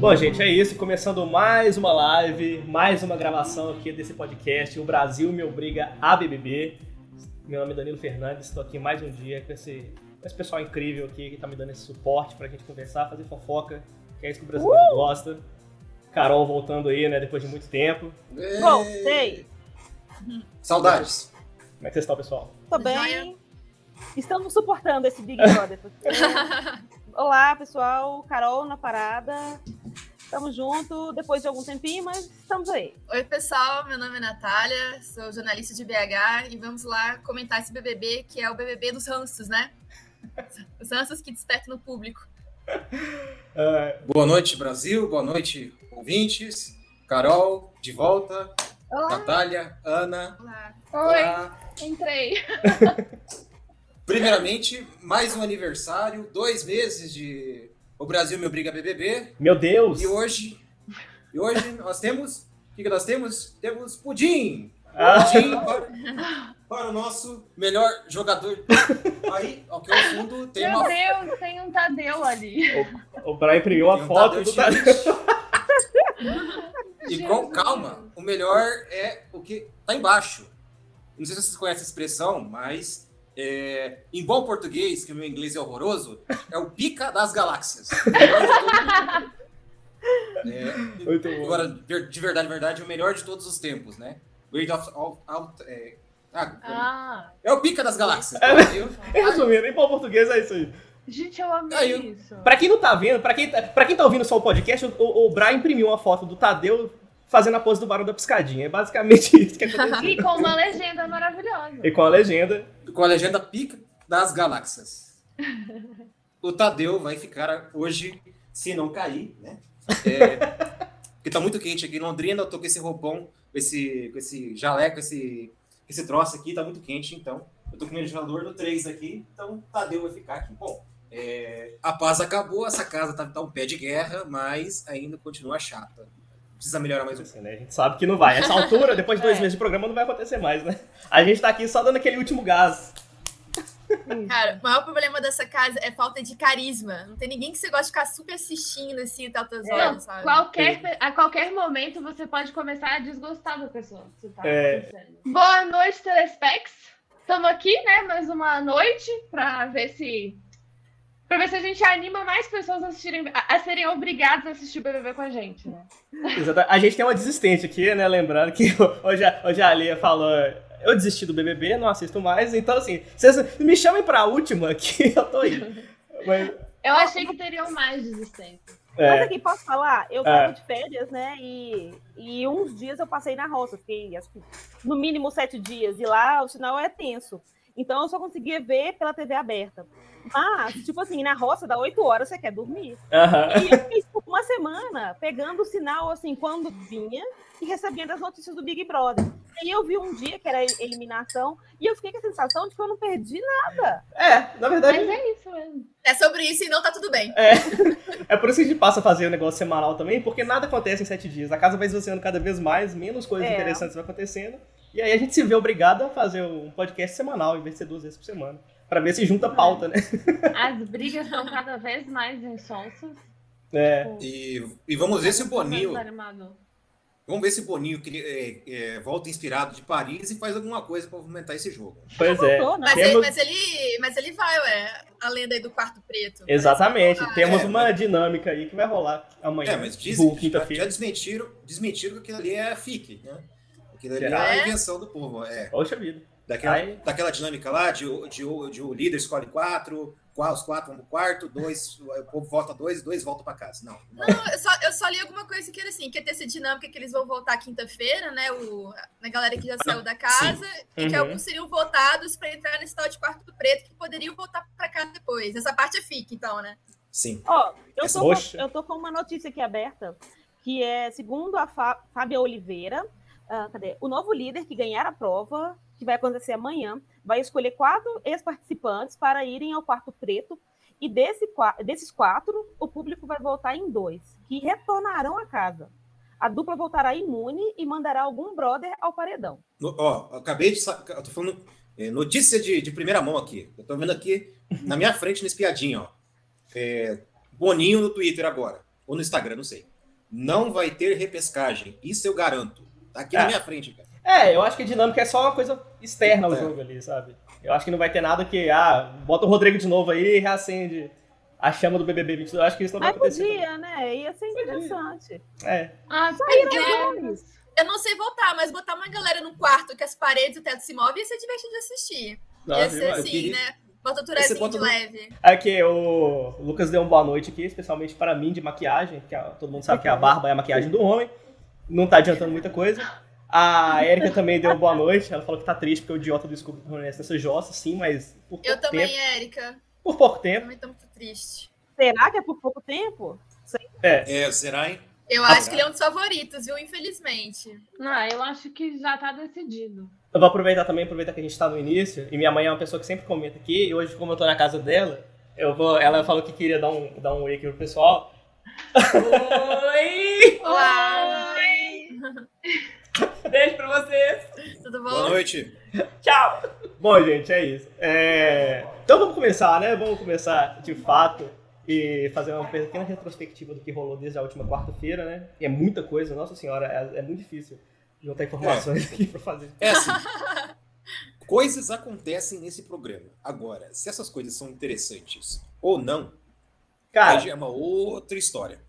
Bom, gente, é isso. Começando mais uma live, mais uma gravação aqui desse podcast. O Brasil me obriga a BBB. Meu nome é Danilo Fernandes, estou aqui mais um dia com esse, com esse pessoal incrível aqui que está me dando esse suporte para a gente conversar, fazer fofoca, que é isso que o brasileiro uh! gosta. Carol voltando aí, né, depois de muito tempo. Voltei! Saudades! Como é que vocês estão, pessoal? Tô bem. Estamos suportando esse Big Brother. Olá, pessoal. Carol na parada. Estamos juntos depois de algum tempinho, mas estamos aí. Oi, pessoal. Meu nome é Natália, sou jornalista de BH e vamos lá comentar esse BBB, que é o BBB dos ranços, né? Os ranços que despertam no público. Boa noite, Brasil. Boa noite, ouvintes. Carol, de volta. Olá. Natália, Ana. Olá. Olá. Oi, entrei. Primeiramente, mais um aniversário, dois meses de O Brasil Me Obriga a BBB. Meu Deus! E hoje, e hoje nós temos, o que, que nós temos? Temos Pudim! Ah. Pudim para, para, o nosso melhor jogador. Aí, ao que ao fundo, tem Meu uma... Deus, tem um Tadeu ali. O, o Brian imprimiu a um foto do Tadeu. E com calma, o melhor é o que tá embaixo. Não sei se vocês conhecem a expressão, mas é, em bom português, que o meu inglês é horroroso, é o pica das galáxias. é, agora, de verdade, verdade, é o melhor de todos os tempos, né? Great of, of, of é, ah, ah, é o pica das galáxias. É, resumindo, em bom português é isso aí. Gente, eu amei eu... isso. Pra quem não tá vendo, pra quem, pra quem tá ouvindo só o podcast, o, o Brian imprimiu uma foto do Tadeu fazendo a pose do Barão da Piscadinha. É basicamente isso que aconteceu. e com uma legenda maravilhosa. E com a legenda. Com a legenda pica das galáxias. o Tadeu vai ficar hoje, se não cair, né? É, porque tá muito quente aqui em Londrina, eu tô com esse roupão, esse, com esse jaleco, esse, esse troço aqui, tá muito quente, então. Eu tô com o ventilador no 3 aqui, então o Tadeu vai ficar aqui. Bom, é, a paz acabou, essa casa tá, tá um pé de guerra, mas ainda continua chata precisa melhorar mais um pouco. Né? A gente sabe que não vai. Essa altura, depois de dois é. meses de programa, não vai acontecer mais, né? A gente tá aqui só dando aquele último gás. Cara, o maior problema dessa casa é falta de carisma. Não tem ninguém que você gosta de ficar super assistindo assim, tantas é, horas, sabe? Qualquer, a qualquer momento você pode começar a desgostar da pessoa. Tá é... Boa noite, Telespecs. Estamos aqui, né? Mais uma noite para ver se Pra ver se a gente anima mais pessoas a, assistirem, a, a serem obrigadas a assistir o BBB com a gente, né? Exato. A gente tem uma desistente aqui, né? Lembrando que hoje, hoje a Alia falou eu desisti do BBB, não assisto mais, então assim, vocês me chamem pra última que eu tô aí. Mas... Eu achei que teriam mais desistentes. É. Mas aqui, posso falar? Eu tava é. de férias, né? E, e uns dias eu passei na roça, fiquei acho que no mínimo sete dias, e lá o sinal é tenso. Então eu só conseguia ver pela TV aberta. Mas, tipo assim, na roça dá oito horas, você quer dormir. Uhum. E eu fiz uma semana pegando o sinal, assim, quando vinha e recebendo as notícias do Big Brother. Aí eu vi um dia que era eliminação e eu fiquei com a sensação de que eu não perdi nada. É, na verdade. Mas é isso mesmo. É sobre isso e não tá tudo bem. É. É por isso que a gente passa a fazer o negócio semanal também, porque nada acontece em sete dias. A casa vai esvaziando cada vez mais, menos coisas é. interessantes vão acontecendo. E aí a gente se vê obrigado a fazer um podcast semanal, em vez de ser duas vezes por semana. Pra ver se junta a pauta, né? As brigas estão cada vez mais insonsas. É. Tipo, e, e vamos ver se o Boninho. Vamos ver se o Boninho é, é, volta inspirado de Paris e faz alguma coisa para movimentar esse jogo. Pois é. Mas, Temos... ele, mas, ele, mas ele vai, ué. A lenda aí do quarto preto. Exatamente. Temos é, uma mas... dinâmica aí que vai rolar amanhã. É, mas dizem, já, já desmentiram, desmentiram que aquilo ali é fique, né? Aquilo ali é a invenção do povo. É. Poxa vida. Daquela, Aí... daquela dinâmica lá de, de, de, de o líder escolhe quatro, os quatro vão pro quarto, dois, o povo volta dois, dois voltam para casa. Não. Não, eu, só, eu só li alguma coisa que era assim, que ia ter essa dinâmica que eles vão voltar quinta-feira, né? O, a galera que já ah, saiu da casa, Sim. e que uhum. alguns seriam votados para entrar nesse tal de quarto preto, que poderiam voltar para casa depois. Essa parte é fica, então, né? Sim. Ó, oh, eu, tô com, eu tô com uma notícia aqui aberta, que é, segundo a Fábia Oliveira, uh, cadê? O novo líder que ganhar a prova, que vai acontecer amanhã, vai escolher quatro ex-participantes para irem ao quarto preto. E desse, desses quatro, o público vai votar em dois, que retornarão à casa. A dupla voltará imune e mandará algum brother ao paredão. No, ó, acabei de. Eu tô falando é, notícia de, de, primeira mão aqui. Eu tô vendo aqui na minha frente no espiadinho, ó. É, Boninho no Twitter agora. Ou no Instagram, não sei. Não vai ter repescagem. Isso eu garanto. Tá aqui é. na minha frente, cara. É, eu acho que a dinâmica é só uma coisa externa ao é. jogo ali, sabe? Eu acho que não vai ter nada que, ah, bota o Rodrigo de novo aí e reacende a chama do BBB 22. Eu acho que isso não vai acontecer. Mas podia, né? Ia ser interessante. É. Ah, só eu, eu não sei voltar, mas botar uma galera no quarto que as paredes e o teto se movem ia ser divertido de assistir. Nossa, ia ser assim, queria... né? Bota o bota de leve. Aqui, o Lucas deu uma boa noite aqui, especialmente para mim, de maquiagem, que todo mundo sabe que a barba é a maquiagem do homem. Não tá adiantando muita coisa. A Erika também deu boa noite. Ela falou que tá triste porque o idiota do Scooby permanece nessa jossa, sim, mas. Por Eu também, Erika. Por pouco tempo. Eu também tô muito triste. Será que é por pouco tempo? É. é, será, hein? Eu acho que ele é um dos favoritos, viu? Infelizmente. Não, eu acho que já tá decidido. Eu vou aproveitar também, aproveitar que a gente tá no início, e minha mãe é uma pessoa que sempre comenta aqui, e hoje, como eu tô na casa dela, eu vou. Ela falou que queria dar um, dar um oi aqui pro pessoal. Oi! Oi! Beijo pra vocês! Tudo bom? Boa noite! Tchau! Bom, gente, é isso. É... Então vamos começar, né? Vamos começar de fato e fazer uma pequena retrospectiva do que rolou desde a última quarta-feira, né? E é muita coisa, nossa senhora, é, é muito difícil juntar informações é. aqui pra fazer. É assim. coisas acontecem nesse programa. Agora, se essas coisas são interessantes ou não, Cara, é uma outra história.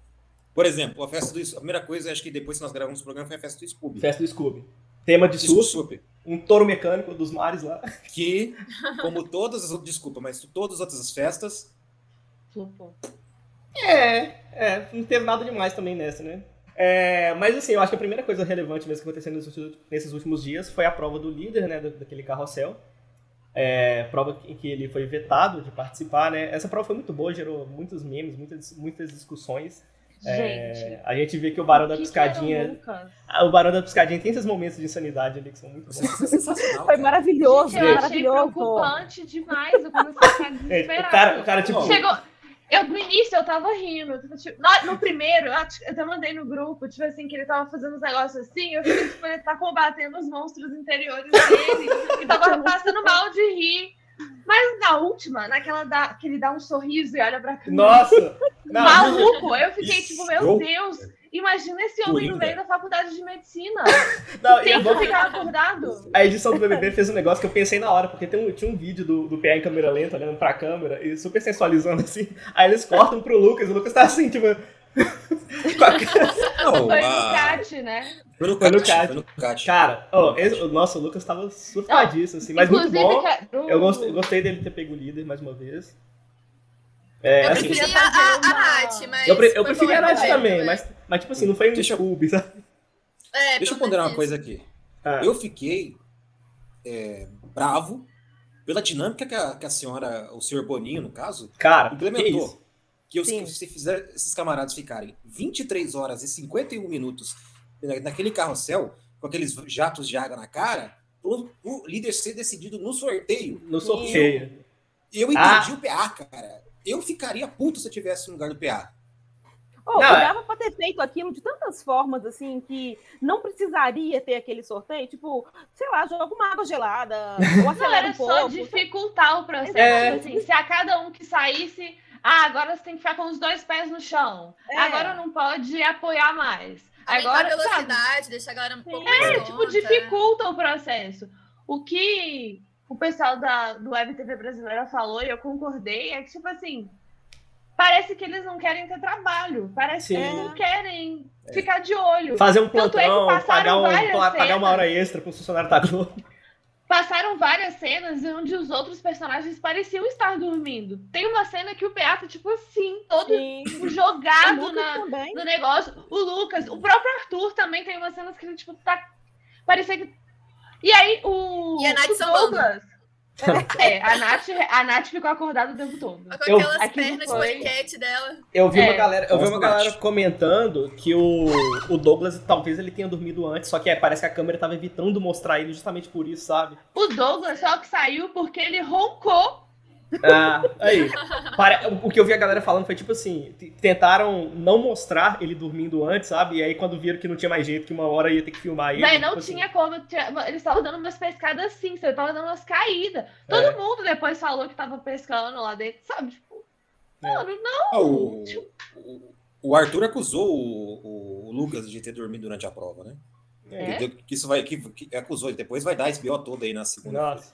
Por exemplo, a festa do A primeira coisa, acho que depois que nós gravamos o programa, foi a festa do Scooby. Festa do Scooby. Tema de susto. Um touro mecânico dos mares lá. Que, como todas as. Desculpa, mas todas as outras festas. É, é, não teve nada demais também nessa, né? É, mas assim, eu acho que a primeira coisa relevante mesmo que aconteceu nesses últimos dias foi a prova do líder, né, daquele carrossel. É, prova em que ele foi vetado de participar, né? Essa prova foi muito boa, gerou muitos memes, muitas, muitas discussões. É, gente, é, a gente vê que o Barão da Piscadinha. Ah, o Barão da Piscadinha tem esses momentos de insanidade ali que são muito bons. É sensacional. Foi maravilhoso, gente, eu maravilhoso. preocupante demais. Eu comecei a ficar desesperada. O cara, o cara tipo. Chegou, eu, no início, eu tava rindo. Tipo, no, no, primeiro, eu até mandei no grupo, tipo assim, que ele tava fazendo uns negócios assim. Eu fiquei, tipo, ele tá combatendo os monstros interiores dele. e tava passando mal de rir. Mas na última, naquela da, que ele dá um sorriso e olha pra câmera. Nossa! Maluco! Eu fiquei tipo, meu Deus! Imagina esse homem no meio da faculdade de medicina. Não, tem que ficar acordado. A edição do BBB fez um negócio que eu pensei na hora, porque tem um, tinha um vídeo do, do PA em câmera lenta, olhando pra câmera, e super sensualizando assim. Aí eles cortam pro Lucas, e o Lucas tá assim, tipo. Não, foi no cat, né? Foi no cat. Foi. Cara, oh, esse, o nosso Lucas tava surtadíssimo, assim, mas muito bom. Eu gostei, gostei dele ter pego o líder mais uma vez. É, eu assim, preferi a, a, a Nath, mas. Eu, pre, eu preferi a Nath também, mas, mas, tipo assim, não foi um Deixa Scooby, sabe? É, Deixa eu ponderar uma coisa aqui. Ah. Eu fiquei é, bravo pela dinâmica que a, que a senhora, o senhor Boninho, no caso, Cara, implementou. Que, que se fizer esses camaradas ficarem 23 horas e 51 minutos naquele carrossel, com aqueles jatos de água na cara, o, o líder ser decidido no sorteio. No sorteio. Eu, eu entendi ah. o PA, cara eu ficaria puto se eu tivesse no lugar do PA. Oh, não, dava é... pra ter feito aquilo de tantas formas, assim, que não precisaria ter aquele sorteio. Tipo, sei lá, joga uma água gelada, ou acelera um pouco. só dificultar o processo. É... Assim, se a cada um que saísse, ah, agora você tem que ficar com os dois pés no chão. É. Agora não pode apoiar mais. Agora, a velocidade, sabe? deixa a galera um pouco É, tipo, dificulta o processo. O que o pessoal da, do Web TV brasileira falou, e eu concordei, é que, tipo assim, parece que eles não querem ter trabalho, parece Sim. que eles não querem é. ficar de olho. Fazer um é plantão, é pagar, um, pagar uma hora extra pro funcionário da Globo. Passaram várias cenas onde os outros personagens pareciam estar dormindo. Tem uma cena que o tá, tipo assim, todo tipo, jogado na, no negócio. O Lucas, o próprio Arthur também tem umas cenas que ele, tipo, tá. Parecia que e aí o. E a Nath Douglas. É, a Nath, a Nath ficou acordada o tempo todo. Com eu, aquelas pernas foi... de maquete dela. Eu vi é, uma galera, eu vi uma galera comentando que o, o Douglas talvez ele tenha dormido antes, só que é, parece que a câmera tava evitando mostrar ele justamente por isso, sabe? O Douglas só que saiu porque ele roncou ah, aí. O que eu vi a galera falando foi tipo assim: tentaram não mostrar ele dormindo antes, sabe? E aí quando viram que não tinha mais jeito, que uma hora ia ter que filmar ele. Não, não tipo tinha assim. como. Eles estavam dando umas pescadas assim, você tava dando umas caídas. Todo é. mundo depois falou que tava pescando lá dentro, sabe? Tipo, é. mano, não. Ah, o, tipo... o, O Arthur acusou o, o, Lucas de ter dormido durante a prova, né? É? Que, isso vai, que, que acusou, ele depois vai dar esse BO todo aí na segunda. Nossa.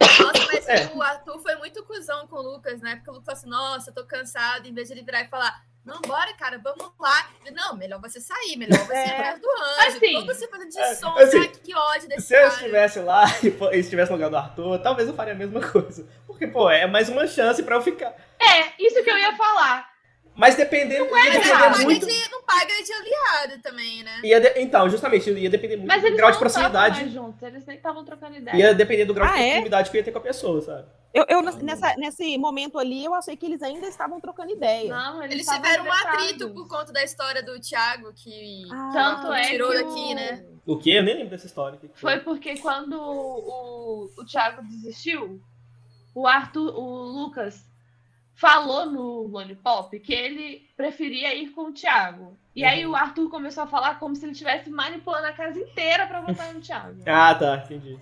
Nossa, mas é. o Arthur foi muito cuzão com o Lucas, né? Porque o Lucas falou assim: nossa, tô cansado, em vez de ele virar e falar, não, bora, cara, vamos lá. Não, melhor você sair, melhor você é. ir atrás do anjo. Assim, todo você fazendo de é, som, assim, que ódio desse se cara. Se eu estivesse lá e estivesse no lugar do Arthur, talvez eu faria a mesma coisa. Porque, pô, é mais uma chance pra eu ficar. É, isso que eu ia falar. Mas dependendo. Não, ia depender muito... de, não paga de aliado também, né? Ia de... Então, justamente, ia depender muito do grau de proximidade. Mais juntos, eles nem estavam trocando ideia. Ia depender do grau ah, de é? proximidade é? que ia ter com a pessoa, sabe? Eu, eu nessa, nesse momento ali, eu achei que eles ainda estavam trocando ideia. Não, eles, eles tiveram um atrito por conta da história do Thiago, que ah, Tanto é tirou que daqui, o... né? O quê? Eu nem lembro dessa história. Que foi? foi porque quando o, o Thiago desistiu, o Arthur, o Lucas falou no Lollipop que ele preferia ir com o Thiago. E uhum. aí o Arthur começou a falar como se ele estivesse manipulando a casa inteira para votar no Thiago. ah, tá, entendi.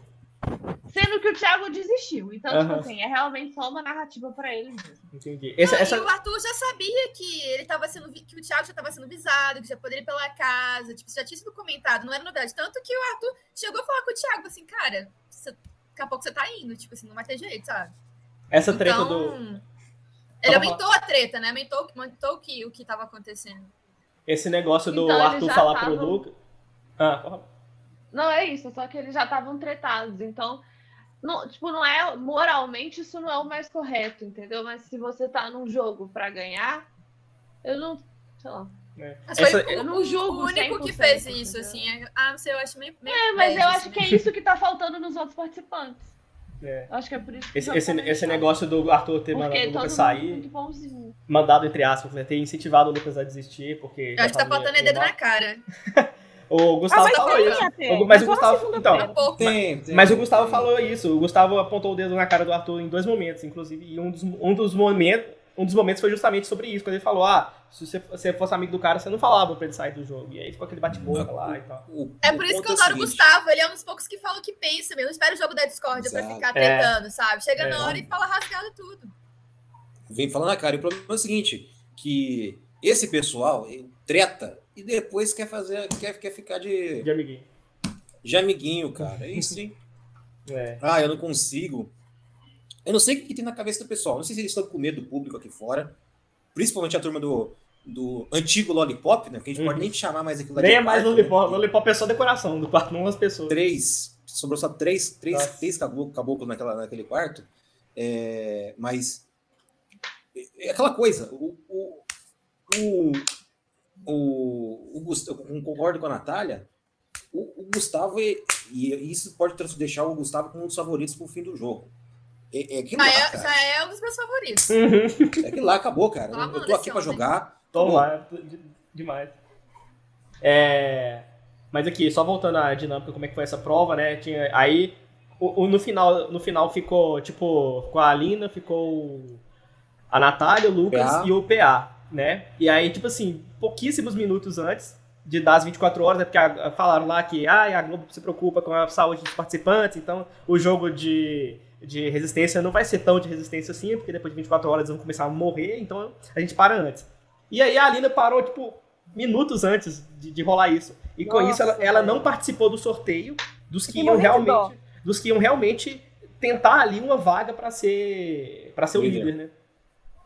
Sendo que o Thiago desistiu. Então, uhum. tipo assim, é realmente só uma narrativa para ele mesmo. Entendi. Essa, essa... E o Arthur já sabia que ele tava sendo que o Thiago já estava sendo visado, que já poderia ir pela casa, tipo, já tinha sido comentado, não era novidade. Tanto que o Arthur chegou a falar com o Thiago assim, cara, você, daqui a pouco você tá indo, tipo assim, não vai ter jeito, sabe? Essa treta então, do ele aumentou a treta, né? Aumentou, aumentou que, o que estava acontecendo. Esse negócio do então, Arthur falar tavam... pro Lucas. Ah, Não, é isso, só que eles já estavam tretados. Então, não, tipo, não é. Moralmente, isso não é o mais correto, entendeu? Mas se você tá num jogo para ganhar, eu não. Sei lá. É. Essa, eu não julgo o único que fez isso, entendeu? assim. É, ah, não sei, eu acho meio. meio é, mas eu acho que é isso que tá faltando nos outros participantes. É. Acho que é por isso que esse, esse, esse negócio do Arthur ter mandado o Lucas sair. Mandado, entre aspas, né? Ter incentivado o Lucas a desistir, porque. Eu acho que tá faltando dedo na cara. o Gustavo ah, falou isso. Mas, mas o Gustavo. Então, tem, tem, mas o Gustavo falou isso. O Gustavo apontou o dedo na cara do Arthur em dois momentos, inclusive. E um dos, um dos momentos um dos momentos foi justamente sobre isso, quando ele falou, ah, se você, você fosse amigo do cara, você não falava pra ele sair do jogo. E aí ficou aquele bate-boca lá e tal. é por isso que eu adoro o Gustavo, ele é um dos poucos que fala o que pensa mesmo. Não espera o jogo da Discord pra ficar é. tentando, é. sabe? Chega é. na hora e fala rasgado tudo. Vem falando na cara. E o problema é o seguinte, que esse pessoal treta e depois quer fazer, quer, quer ficar de... De amiguinho. De amiguinho, cara. É isso, hein? É. Ah, eu não consigo. Eu não sei o que tem na cabeça do pessoal. Não sei se eles estão com medo do público aqui fora. Principalmente a turma do, do antigo Lollipop, né? Que a gente uhum. pode nem chamar mais aquilo Nem é mais Lollipop. Né? Lollipop é só decoração do quarto, não as pessoas. Três. Sobrou só três, três, três caboclos, caboclos naquela, naquele quarto. É, mas. É aquela coisa. O, o, o, o, o Gustavo, concordo com a Natália. O, o Gustavo, e, e isso pode deixar o Gustavo como um dos favoritos para o fim do jogo. É, é já, lá, é, já é um dos meus favoritos. Uhum. É que lá acabou, cara. eu, eu tô aqui pra jogar. Toma lá, demais. É... Mas aqui, só voltando à dinâmica, como é que foi essa prova, né? Tinha, aí, o, o, no, final, no final ficou, tipo, com a Alina, ficou a Natália, o Lucas PA. e o PA, né? E aí, tipo assim, pouquíssimos minutos antes de dar as 24 horas, é porque a, falaram lá que ah, a Globo se preocupa com a saúde dos participantes, então o jogo de de resistência não vai ser tão de resistência assim, porque depois de 24 horas eles vão começar a morrer, então a gente para antes. E aí a Alina parou, tipo, minutos antes de, de rolar isso. E Nossa, com isso ela, ela, não participou do sorteio dos que iam realmente. Dos que iam realmente tentar ali uma vaga para ser. para ser o líder, né?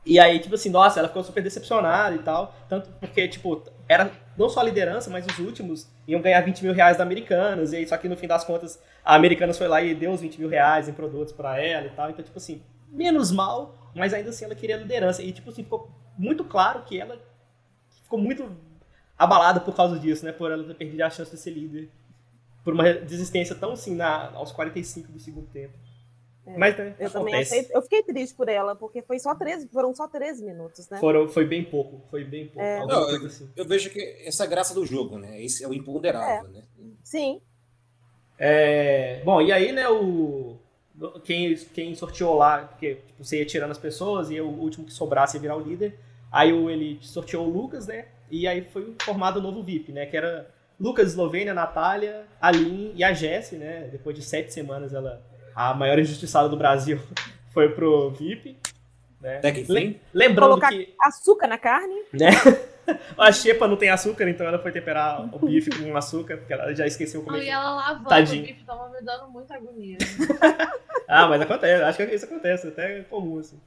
E aí, tipo assim, nossa, ela ficou super decepcionada e tal. Tanto porque, tipo, era não só a liderança, mas os últimos iam ganhar 20 mil reais da Americanas. E aí, só que no fim das contas, a Americanas foi lá e deu os 20 mil reais em produtos para ela e tal. Então, tipo assim, menos mal, mas ainda assim ela queria a liderança. E, tipo assim, ficou muito claro que ela ficou muito abalada por causa disso, né? Por ela ter perdido a chance de ser líder. Por uma desistência tão assim na, aos 45 do segundo tempo. É, Mas né, eu acontece. também achei, eu fiquei triste por ela, porque foi só 13, foram só 13 minutos, né? Foram, foi bem pouco, foi bem pouco. É. Não, eu, assim. eu, vejo que essa é a graça do jogo, né? Esse é o imponderável, é. né? Sim. É, bom, e aí, né, o quem, quem sorteou lá, porque tipo, você ia tirando as pessoas e o último que sobrasse ia virar o líder. Aí o, ele sorteou o Lucas, né? E aí foi formado o novo VIP, né? Que era Lucas, Eslovênia, Natália, Aline e a Jessie, né? Depois de sete semanas ela a maior injustiçada do Brasil foi pro VIP. Né? Até que Lembrando Colocar que. açúcar na carne. Né? A xepa não tem açúcar, então ela foi temperar o bife com açúcar, porque ela já esqueceu como. E ela lavando Tadinho. o bife tava me dando muita agonia. ah, mas acontece, acho que isso acontece, até é comum, assim.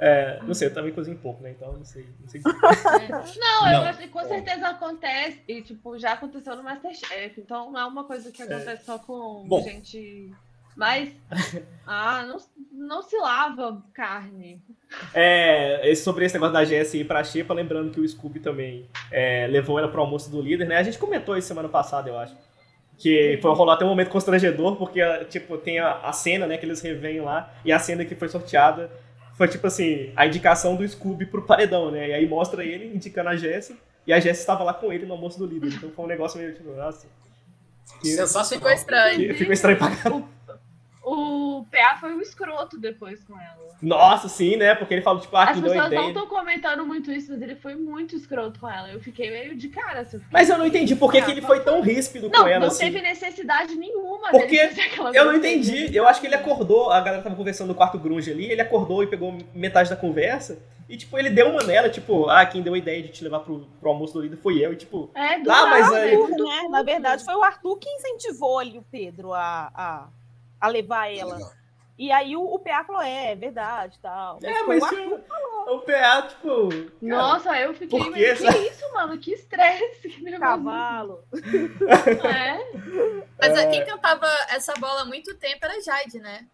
É, não sei, eu também cozinho pouco, né? Então não sei. Não, sei é. não, eu acho que com certeza acontece. E, tipo, já aconteceu no Masterchef. Então não é uma coisa que acontece é. só com Bom. gente. Mas. Ah, não, não se lava carne. É, sobre esse negócio da GSI pra Xepa, lembrando que o Scooby também é, levou ela pro almoço do líder, né? A gente comentou isso semana passada, eu acho. Que foi rolar até um momento constrangedor, porque, tipo, tem a, a cena, né, que eles revêm lá, e a cena que foi sorteada foi tipo assim, a indicação do Scooby pro paredão, né? E aí mostra ele indicando a Jessie, e a Jessie estava lá com ele no almoço do líder. Então foi um negócio meio tipo, nossa. Que, Sensacional. Ficou estranho. ficou estranho pra caramba. O PA foi um escroto depois com ela. Nossa, sim, né? Porque ele falou, tipo, ah, As pessoas não estão comentando muito isso, mas ele foi muito escroto com ela. Eu fiquei meio de cara. Assim, mas eu não entendi por que, que ele foi tão ríspido não, com ela. Não assim. teve necessidade nenhuma Porque eu não entendi. Eu acho que ele acordou, a galera tava conversando no quarto grunge ali, ele acordou e pegou metade da conversa. E, tipo, ele deu uma nela, tipo, ah, quem deu a ideia de te levar pro, pro almoço do líder foi eu. E, tipo, é, do ah, mas aí. Né? Na verdade, foi o Arthur que incentivou ali o Pedro a, a, a levar ela. E aí o, o PA falou, é, é verdade tal. É, mas o, o, PA, tipo. Cara, Nossa, eu fiquei. Por que, isso, mano? Que estresse. Que Cavalo. é. Mas é. quem cantava essa bola há muito tempo era Jade, né?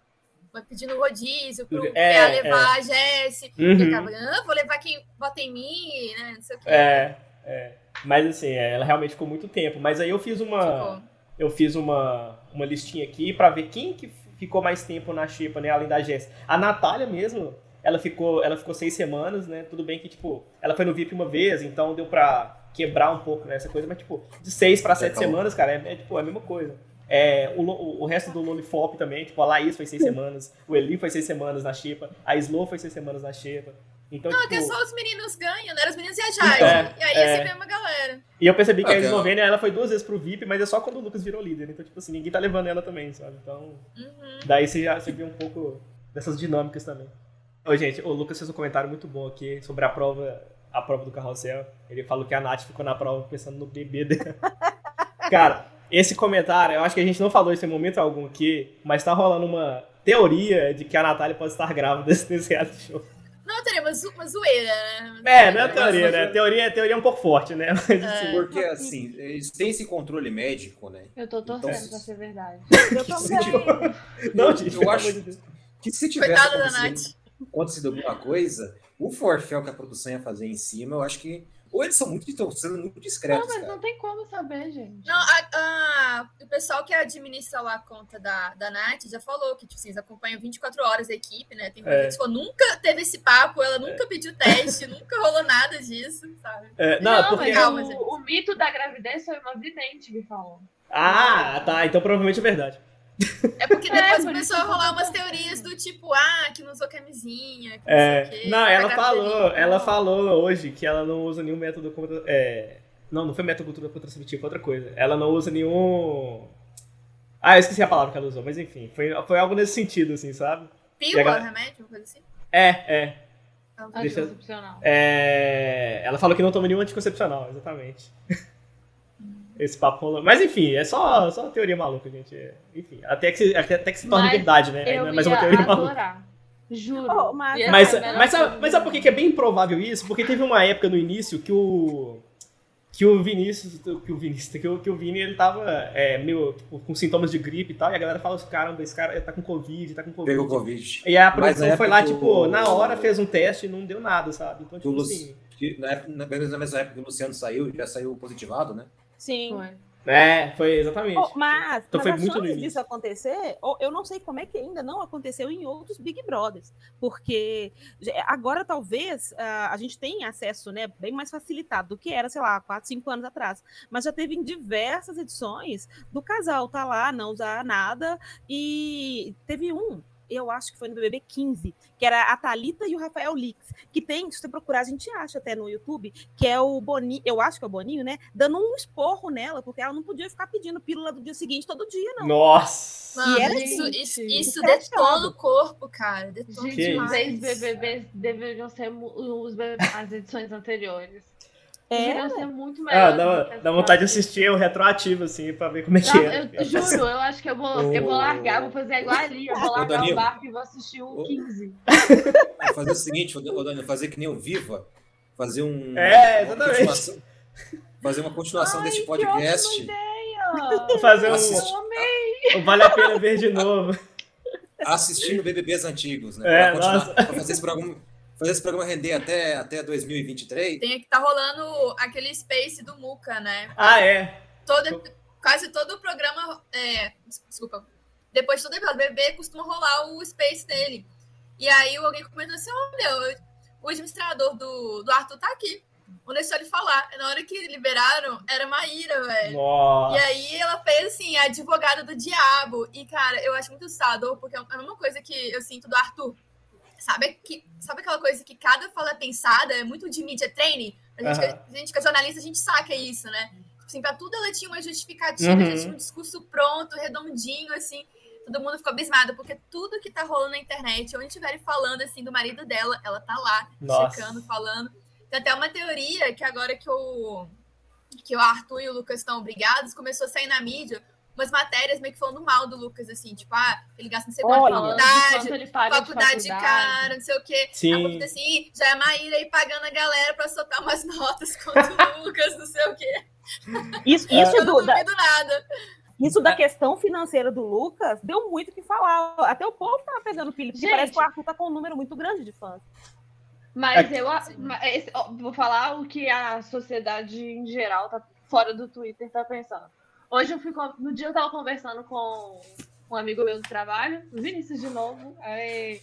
Pedindo rodízio pro é, PA levar é. a Jessie. Uhum. Ele tava, ah, vou levar quem vota em mim, né? Não sei o quê. É, é. Mas assim, ela realmente ficou muito tempo. Mas aí eu fiz uma. Ficou. Eu fiz uma, uma listinha aqui pra ver quem que ficou mais tempo na Xepa, né? Além da Jess. A Natália mesmo, ela ficou, ela ficou seis semanas, né? Tudo bem que, tipo, ela foi no VIP uma vez, então deu pra quebrar um pouco nessa né, coisa, mas, tipo, de seis para sete semanas, cara, é, é, tipo, é a mesma coisa. É, o, o, resto do Lollipop também, tipo, a Laís foi seis semanas, o Eli foi seis semanas na Xepa, a Slow foi seis semanas na Xepa. Então, não, tipo... que só os meninos ganham, né? Os meninos e a Jade. É, e aí é. sempre é uma galera. E eu percebi que okay. a Eslovênia ela foi duas vezes pro VIP, mas é só quando o Lucas virou líder. Então, tipo assim, ninguém tá levando ela também, sabe? Então. Uhum. Daí você já você viu um pouco dessas dinâmicas também. Ô, gente, o Lucas fez um comentário muito bom aqui sobre a prova, a prova do carrossel. Ele falou que a Nath ficou na prova pensando no bebê dela. Cara, esse comentário, eu acho que a gente não falou isso em momento algum aqui, mas tá rolando uma teoria de que a Natália pode estar grávida desse reality show. Uma zoeira, né? É, não é teoria, né? Teoria, teoria é um pouco forte, né? Mas, é. assim, porque, assim, eles têm esse controle médico, né? Eu tô torcendo então, pra ser verdade. Eu também. não, gente, eu acho que se tivesse Coitada da Nath. acontecido alguma coisa, o forféu que a produção ia fazer em cima, eu acho que ou eles são muito, estão sendo muito discretos. Não, mas cara. não tem como saber, gente. Não, a, a, o pessoal que administra lá a conta da, da Nath já falou que, tipo assim, eles acompanham 24 horas a equipe, né? Tem é. que falou, nunca teve esse papo, ela nunca é. pediu teste, nunca rolou nada disso, sabe? É, não, não, porque... Calma, o, o, mito da gravidez foi uma vidente que falou. Ah, tá. Então provavelmente é verdade. É porque é, depois é, começou a rolar umas teorias do tipo, ah, que não usou camisinha. Que é, não, quê, não ela falou, ela falou hoje que ela não usa nenhum método contra. É, não, não foi método contraceptivo, foi outra coisa. Ela não usa nenhum. Ah, eu esqueci a palavra que ela usou, mas enfim, foi, foi algo nesse sentido, assim, sabe? Pílula, galera... remédio, uma coisa assim? É, é. Anticoncepcional. É, ela falou que não toma nenhum anticoncepcional, exatamente. esse papo rolando. Mas enfim, é só, só uma teoria maluca, gente. Enfim, até que se, até que se torne mas verdade, né? Eu não é mais uma teoria adorar. maluca. Juro. Oh, mas, mas, mas, sabe, mas sabe por que é bem improvável isso? Porque teve uma época no início que o. Que o Vinícius, que o Vinícius, que o, que o Vini, ele tava é, meio tipo, com sintomas de gripe e tal, e a galera fala assim, caramba, esse cara tá com Covid, tá com Covid. Pegou Covid. E a produção foi lá, tipo, na hora fez um teste e não deu nada, sabe? Então, tipo assim... Na, época, na mesma época que o Luciano saiu, já saiu positivado, né? Sim. Foi. É, foi exatamente. Oh, mas, então mas foi muito antes disso acontecer, eu não sei como é que ainda não aconteceu em outros Big Brothers, porque agora talvez a gente tenha acesso, né, bem mais facilitado do que era, sei lá, 4, 5 anos atrás, mas já teve em diversas edições do casal tá lá, não usar nada, e teve um eu acho que foi no BBB 15, que era a Talita e o Rafael Lix, que tem, se você procurar, a gente acha até no YouTube, que é o Boninho, eu acho que é o Boninho, né? Dando um esporro nela, porque ela não podia ficar pedindo pílula do dia seguinte todo dia, não. Nossa! Mano, e isso, assim, isso, isso detona o corpo, cara. Detona gente, demais. Os ex-BBBs deveriam ser os, as edições anteriores. É. ser muito melhor. Ah, dá, dá vontade de assistir o retroativo, assim, pra ver como é que é. Eu juro, eu acho que eu vou, eu vou largar, vou fazer igual ali, eu vou largar o barco e vou assistir o 15. Vou fazer o seguinte, ô Danilo, fazer que nem o Viva, fazer um. É, exatamente. fazer uma continuação Ai, deste podcast. Vou fazer um. um vale a pena ver de novo. Assistindo BBBs antigos, né? É, pra, nossa. pra fazer esse programa fazer esse programa render até, até 2023. Tem que tá rolando aquele Space do Muca, né? Ah, é. Todo, quase todo o programa. É, desculpa. Depois de todo episódio, bebê costuma rolar o Space dele. E aí alguém comentou assim: olha, o administrador do, do Arthur tá aqui. Vou deixar ele falar. Na hora que liberaram, era Maíra, velho. E aí ela fez assim, a advogada do diabo. E, cara, eu acho muito assustador, porque é a mesma coisa que eu sinto do Arthur. Sabe, que, sabe aquela coisa que cada fala é pensada, é muito de media training? A gente, uhum. a gente que é jornalista, a gente saca isso, né? Tipo assim, pra tudo ela tinha uma justificativa, uhum. tinha um discurso pronto, redondinho, assim. Todo mundo ficou abismado, porque tudo que tá rolando na internet, onde estiverem falando, assim, do marido dela, ela tá lá, Nossa. checando, falando. Tem até uma teoria que agora que o, que o Arthur e o Lucas estão brigados, começou a sair na mídia umas matérias meio que falando mal do Lucas, assim, tipo, ah, ele gasta não sei quanto faculdade, faculdade de cara, não sei o quê. Sim. assim, já é a Maíra aí pagando a galera pra soltar umas notas contra o Lucas, não sei o quê. Isso, isso eu não duvido nada. Isso da questão financeira do Lucas deu muito o que falar. Até o povo tava pegando filho, porque Gente, parece que o Arthur tá com um número muito grande de fãs. Mas é, eu ó, vou falar o que a sociedade em geral tá fora do Twitter tá pensando. Hoje eu fui. No dia eu tava conversando com um amigo meu do trabalho, o Vinícius de novo. Aí...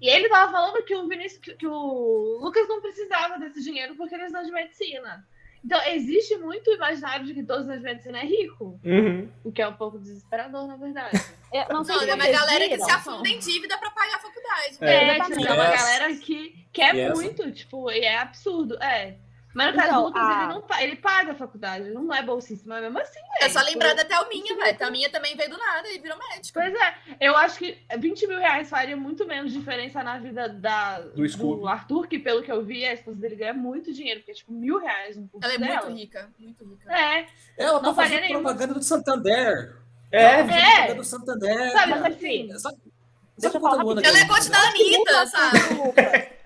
E ele tava falando que o Vinícius, que, que o Lucas não precisava desse dinheiro porque eles estão de medicina. Então, existe muito o imaginário de que todos os de medicina é rico. Uhum. O que é um pouco desesperador, na verdade. É, não sei não, é uma galera que se afunda em dívida para pagar a faculdade. É, é, tipo, é uma galera que quer yes. muito, tipo, e é absurdo. É. Mas no caso então, do Lucas, a... ele, não, ele paga a faculdade, ele não é bolsista, mas mesmo assim. É só lembrar da Thelminha, velho. Thelminha também veio do nada e virou médico. Pois é, eu acho que 20 mil reais faria muito menos diferença na vida da, do, do Arthur, que pelo que eu vi, a esposa dele ganha muito dinheiro, porque é tipo mil reais no curso Ela é dela. muito rica, muito rica. É. Ela tá fazendo propaganda do Santander. É, é. propaganda do Santander. Sabe, mas assim. Sabe, sabe ela é coach da Anitta, sabe?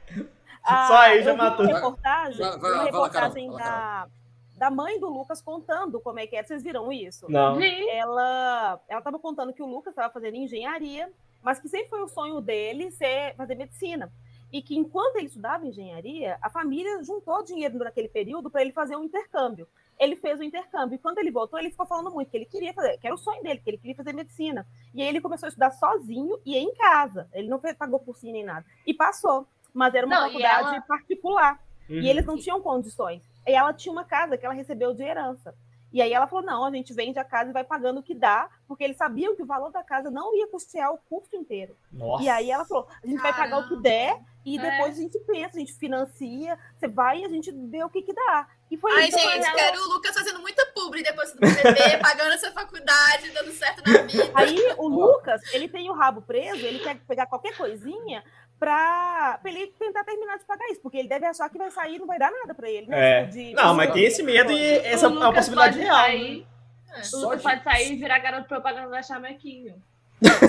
Só aí já matou. Uma reportagem, vai, vai, uma reportagem lá, da, da mãe do Lucas contando como é que é. Vocês viram isso? Não. Ela ela estava contando que o Lucas estava fazendo engenharia, mas que sempre foi o sonho dele ser fazer medicina. E que enquanto ele estudava engenharia, a família juntou dinheiro naquele período para ele fazer um intercâmbio. Ele fez o intercâmbio. E quando ele voltou, ele ficou falando muito que ele queria fazer, que era o sonho dele, que ele queria fazer medicina. E aí ele começou a estudar sozinho e em casa. Ele não pagou cursinho nem nada. E passou mas era uma não, faculdade ela... particular. Uhum. E eles não tinham condições. E ela tinha uma casa que ela recebeu de herança. E aí ela falou: não, a gente vende a casa e vai pagando o que dá, porque eles sabiam que o valor da casa não ia custear o curso inteiro. Nossa. E aí ela falou: a gente Caramba. vai pagar o que der e é. depois a gente pensa, a gente financia, você vai e a gente vê o que, que dá. E foi Ai, isso. gente, ela... quero o Lucas fazendo muita publi depois do BBB, pagando essa faculdade, dando certo na vida. Aí o Lucas, ele tem o rabo preso, ele quer pegar qualquer coisinha para ele tentar terminar de pagar isso, porque ele deve achar que vai sair e não vai dar nada para ele, né? É. Tipo, de, não, mas tem esse medo e essa é uma possibilidade real. Sair, é. O Lucas de... pode sair e virar garoto propaganda da Chamequinho.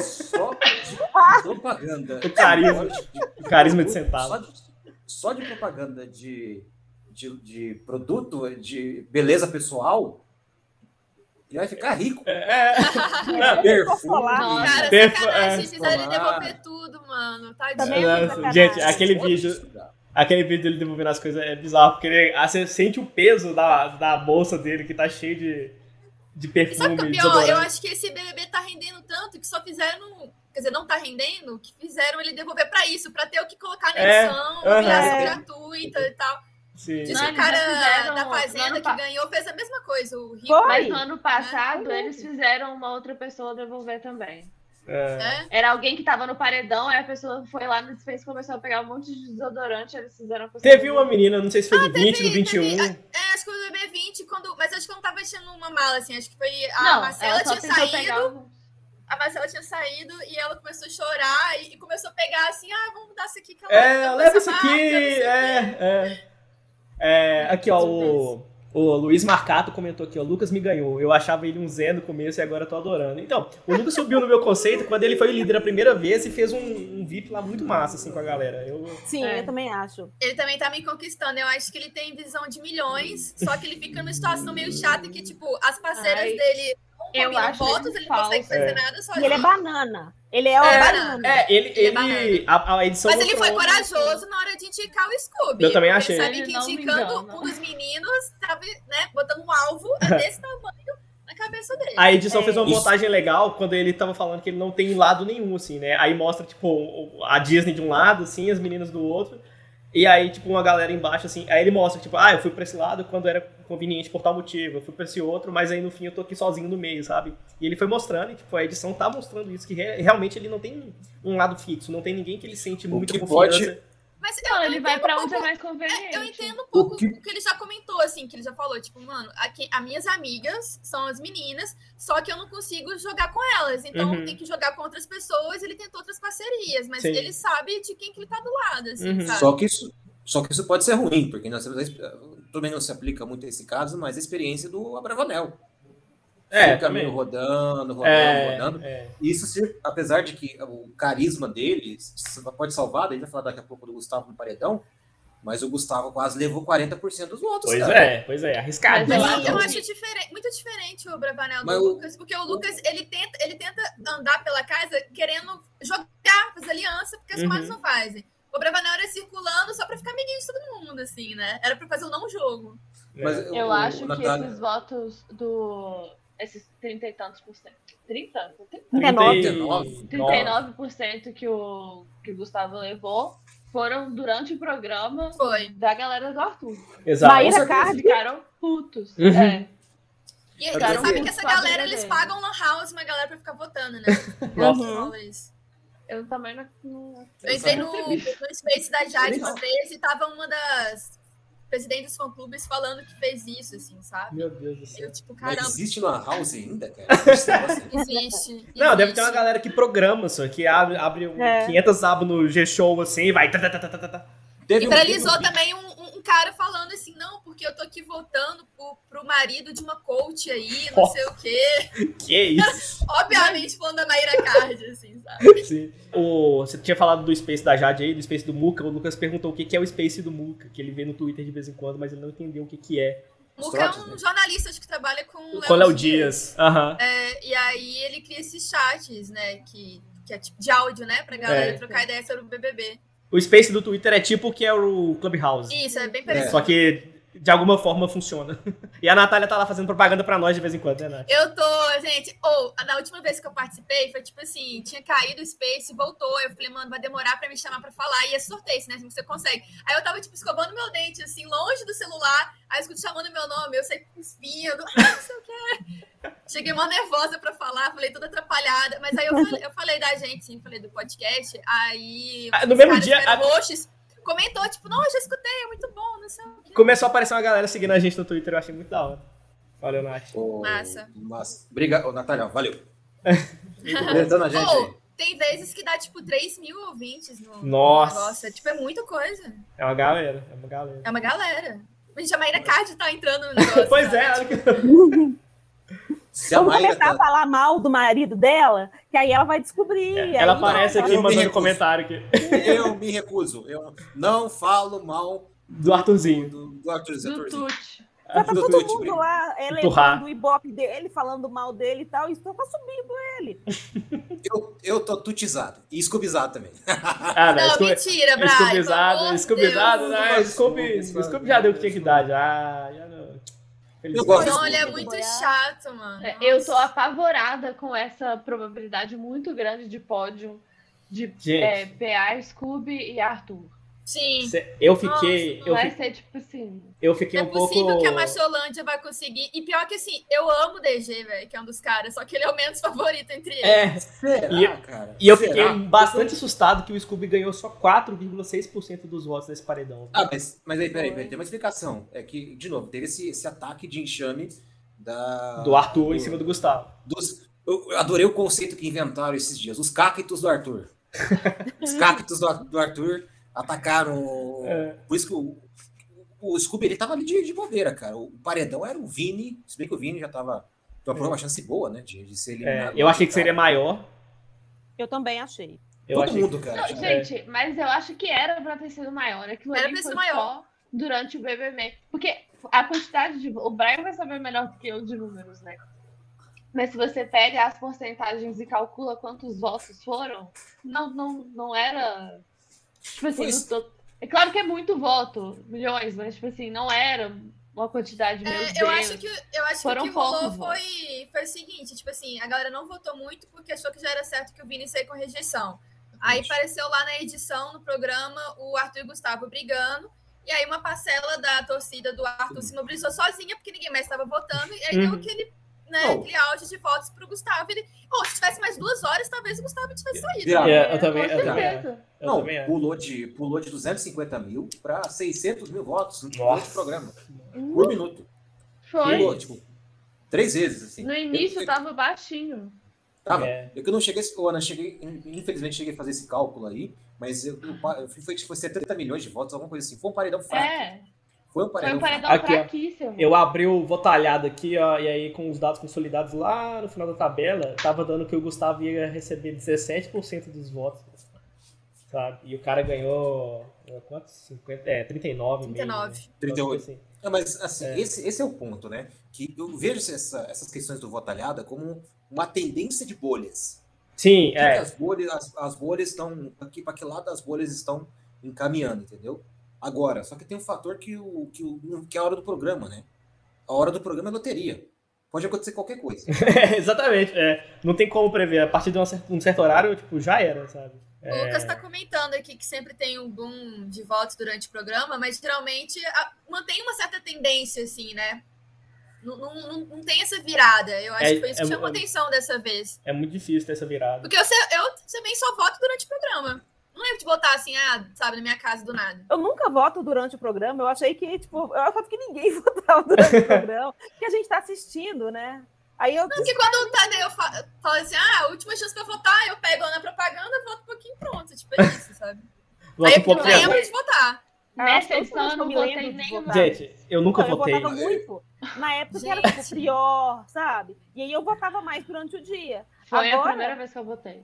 Só de propaganda. O carisma, o carisma de centavo. Só de, só de propaganda de, de, de produto, de beleza pessoal, ele vai ficar rico. É. é. Perfume. Cara, Perfu sacanagem, fizeram ele devolver tudo, mano. Tadinho. Gente, aquele vídeo. Aquele vídeo dele devolvendo as coisas é bizarro, porque ele, ah, você sente o peso da, da bolsa dele, que tá cheio de, de perfume. Sabe o que é pior? Eu acho que esse BBB tá rendendo tanto que só fizeram. Quer dizer, não tá rendendo, que fizeram ele devolver pra isso, pra ter o que colocar na é, edição, é, gratuita e tal. Sim. Diz que o cara fizeram, da Fazenda que ganhou fez a mesma coisa, o Rico. Foi? Mas no ano passado é. eles fizeram uma outra pessoa devolver também. É. Era alguém que tava no paredão, aí a pessoa foi lá no Space e começou a pegar um monte de desodorante, eles fizeram a Teve uma menina, não sei se foi ah, do 20, do 21. Teve, é, acho que foi do BB20, quando, mas acho que não tava mexendo uma mala, assim, acho que foi. A não, Marcela tinha saído. A Marcela tinha saído e ela começou a chorar e, começou a pegar assim, ah, vamos dar isso aqui que ela É, leva isso aqui, é, é. É, aqui, ó, o, o Luiz Marcato comentou aqui, ó, Lucas me ganhou. Eu achava ele um Zé no começo e agora tô adorando. Então, o Lucas subiu no meu conceito quando ele foi líder a primeira vez e fez um, um VIP lá muito massa, assim, com a galera. Eu... Sim, é. eu também acho. Ele também tá me conquistando. Eu acho que ele tem visão de milhões, só que ele fica numa situação meio chata que, tipo, as parceiras Ai. dele eu acho votos, ele, não consegue fazer é. nada sozinho. E ele é banana. Ele é, é banana. É, ele, ele, ele é a, a, edição Mas ele foi corajoso na hora de indicar o Scooby. Eu também achei. Ele sabe que indicando um dos meninos, tava, né, botando um alvo desse tamanho na cabeça dele. A edição é. fez uma montagem legal quando ele tava falando que ele não tem lado nenhum, assim, né? Aí mostra, tipo, a Disney de um lado, assim, as meninas do outro. E aí, tipo, uma galera embaixo, assim, aí ele mostra, tipo, ah, eu fui pra esse lado quando era conveniente por tal motivo, eu fui pra esse outro, mas aí no fim eu tô aqui sozinho no meio, sabe? E ele foi mostrando, e tipo, a edição tá mostrando isso, que realmente ele não tem um lado fixo, não tem ninguém que ele sente muita confiança. Pode mas não, eu, ele vai pra onde é mais conveniente. Eu entendo um pouco o que... o que... ele já comentou, assim, que ele já falou, tipo, mano, aqui, as minhas amigas são as meninas, só que eu não consigo jogar com elas. Então uhum. tem que jogar com outras pessoas, ele tentou outras parcerias, mas Sim. ele sabe de quem que ele tá do lado, assim, uhum. Só que isso. Só que isso pode ser ruim, porque nós temos, também não se aplica muito a esse caso, mas a experiência do Abravanel. É, Fica meio rodando, rodando, é, rodando. É. Isso, apesar de que o carisma dele pode salvar, daí vai falar daqui a pouco do Gustavo no paredão, mas o Gustavo quase levou 40% dos votos. Pois cara. é, pois é, arriscado. Mas eu, eu acho diferente, muito diferente o Bravanel do o... Lucas, porque o Lucas ele tenta, ele tenta andar pela casa querendo jogar, fazer aliança, porque as uhum. não fazem. O Bravanel era circulando só pra ficar amiguinho de todo mundo, assim, né? Era pra fazer um não jogo. Mas eu o, acho que esses votos do esses 30 e tantos por cento. 30? 39. 39% que o, que o Gustavo levou foram durante o programa Foi. da galera do Arthur. Exato. Maíra Card. Ficaram putos. Uhum. É. E você sabe que essa galera, eles pagam lan house uma galera pra ficar votando, né? Uhum. Eu também não. Eu entrei no, no Space da Jade uma vez e tava uma das presidente dos fã-clubes falando que fez isso, assim, sabe? Meu Deus do céu. Eu, tipo, caramba. Mas existe uma house ainda, cara? existe. Não, existe. deve ter uma galera que programa isso, que abre, abre é. 500 abos no G-Show, assim, e vai... Tá, tá, tá, tá, tá. Teve e viralizou um... também um, um, cara falando assim, não, porque eu tô aqui votando pro, pro marido de uma coach aí, não oh. sei o quê. Que isso? Obviamente falando da Naira Card, assim, sabe? Sim. O, você tinha falado do Space da Jade aí, do Space do Muka. O Lucas perguntou o que é o Space do Muka, que ele vê no Twitter de vez em quando, mas ele não entendeu o que, que é. Muka é um né? jornalista acho que trabalha com o Léo Dias. Dias. Uhum. É, e aí ele cria esses chats, né, que, que é tipo de áudio, né, pra galera é. trocar ideia sobre o BBB. O Space do Twitter é tipo o que é o Clubhouse. Isso, é bem parecido. Só que de alguma forma funciona. E a Natália tá lá fazendo propaganda pra nós de vez em quando, né, Nath? Eu tô, gente. Ou, oh, na última vez que eu participei, foi tipo assim: tinha caído o Space, voltou. Eu falei, mano, vai demorar pra me chamar pra falar. E é sorteio, né? Você consegue. Aí eu tava, tipo, escovando meu dente, assim, longe do celular. Aí eu escuto chamando meu nome, eu sei cuspindo. Ah, não sei o que. Cheguei mó nervosa pra falar, falei toda atrapalhada. Mas aí eu falei, eu falei da gente, sim, falei do podcast. Aí. Ah, no mesmo dia. A... Roxos, comentou, tipo, não, eu já escutei, é muito bom, não sei o que. Começou a aparecer uma galera seguindo a gente no Twitter, eu achei muito da hora. Valeu, Nath. Oh, massa. Massa. Obrigado, Natália, valeu. Representando a gente oh, Tem vezes que dá, tipo, 3 mil ouvintes no, Nossa. no negócio. É, tipo, é muita coisa. É uma galera, é uma galera. É uma galera. Gente, a Maíra Card tá entrando no negócio. pois é, Se Vamos começar tá... a falar mal do marido dela, que aí ela vai descobrir. É, ela aparece aqui mandando comentário. Aqui. Eu me recuso. Eu não falo mal do Arthurzinho. Do, do Arthurzinho. Do Tuti. Já tá todo mundo lá elevando o ibope dele, falando mal dele e tal, e tá subindo ele. Eu, eu tô tutizado. E escubizado também. Ah, não, não mentira, Brian. Escubizado, escubizado, né? Scooby já deu o que tinha que dar, já. já não. Eu gosto Olha, é muito chato, mano. É, eu tô apavorada com essa probabilidade muito grande de pódio de é, PA, Scooby e Arthur. Sim. Eu fiquei. Nossa, eu vai fi... ser tipo assim. Eu fiquei é um pouco. É possível que a Macholândia vai conseguir. E pior que assim, eu amo o DG, velho, que é um dos caras, só que ele é o menos favorito entre eles. É, será, e, cara? E eu será? fiquei bastante assustado que o Scooby ganhou só 4,6% dos votos nesse paredão. Ah, mas, mas aí, peraí, peraí, tem uma explicação. É que, de novo, teve esse, esse ataque de enxame da. Do Arthur do, em cima do Gustavo. Dos, eu adorei o conceito que inventaram esses dias. Os cactos do Arthur. Os cactos do, do Arthur atacaram. É. Por isso que o, o Scooby ele tava ali de, de bobeira, cara. O paredão era o Vini, se bem que o Vini já tava. Então, uma chance boa, né? De, de ser eliminado. É, eu achei que seria maior. Eu também achei. Eu Todo mundo, cara. Não, gente, mas eu acho que era pra ter sido maior. Aquilo era pra ser maior. durante o BBB. Porque a quantidade de. O Brian vai saber melhor do que eu de números, né? Mas se você pega as porcentagens e calcula quantos votos foram, não, não, não era. Tipo assim, to... é claro que é muito voto, milhões, mas tipo assim, não era uma quantidade. É, eu acho que eu acho foram que o que rolou foi, foi o seguinte, tipo assim, a galera não votou muito porque achou que já era certo que o Vini sair com rejeição. Aí apareceu lá na edição, no programa, o Arthur e o Gustavo brigando. E aí uma parcela da torcida do Arthur se mobilizou sozinha, porque ninguém mais estava votando. E aí uhum. deu aquele né, oh. aquele áudio de votos pro Gustavo. Ele, oh, se tivesse mais duas horas, talvez o Gustavo tivesse saído. Yeah. Yeah, eu também, eu também, eu não, também pulou, de, pulou de 250 mil para 600 mil votos no Nossa. programa. Uh. Por minuto. Foi. Pulou, tipo, três vezes, assim. No início eu, tava baixinho. Tava. É. Eu que não cheguei, Ana, cheguei, infelizmente cheguei a fazer esse cálculo aí, mas eu, eu, eu foi, foi 70 milhões de votos, alguma coisa assim. Foi um paredão fraco. É. Foi um paredão, Foi um paredão aqui, fraquíssimo. Eu abri o votalhado aqui, ó, e aí com os dados consolidados lá no final da tabela, tava dando que o Gustavo ia receber 17% dos votos. Sabe? E o cara ganhou. Quantos? 50, é, 39 39. Mesmo, né? 38. Assim. É, mas assim, é. Esse, esse é o ponto, né? Que eu vejo essa, essas questões do votalhada como uma tendência de bolhas. Sim, é. as bolhas, as, as bolhas estão. Para que lado as bolhas estão encaminhando, entendeu? Agora, só que tem um fator que, o, que, o, que é a hora do programa, né? A hora do programa é loteria. Pode acontecer qualquer coisa. exatamente. É, não tem como prever. A partir de um certo horário, tipo, já era, sabe? O é... Lucas está comentando aqui que sempre tem um boom de votos durante o programa, mas geralmente a, mantém uma certa tendência, assim, né? Não, não, não tem essa virada. Eu acho é, que foi isso que é, chamou é, atenção dessa vez. É muito difícil ter essa virada. Porque eu, eu também só voto durante o programa. Não lembro de votar assim, ah, sabe, na minha casa do nada. Eu nunca voto durante o programa. Eu achei que, tipo, eu achava que ninguém votava durante o programa, que a gente tá assistindo, né? Aí eu. Não, porque quando o Tadeu fala, fala assim, ah, a última chance pra votar, eu pego na propaganda, voto um pouquinho pronto. Tipo, é isso, sabe? Aí eu não lembro de votar. Nessa edição eu não votei nem Gente, eu nunca não, votei. Eu votava muito. Na época que era tipo, pior, sabe? E aí eu votava mais durante o dia. Foi Agora, a primeira vez que eu votei.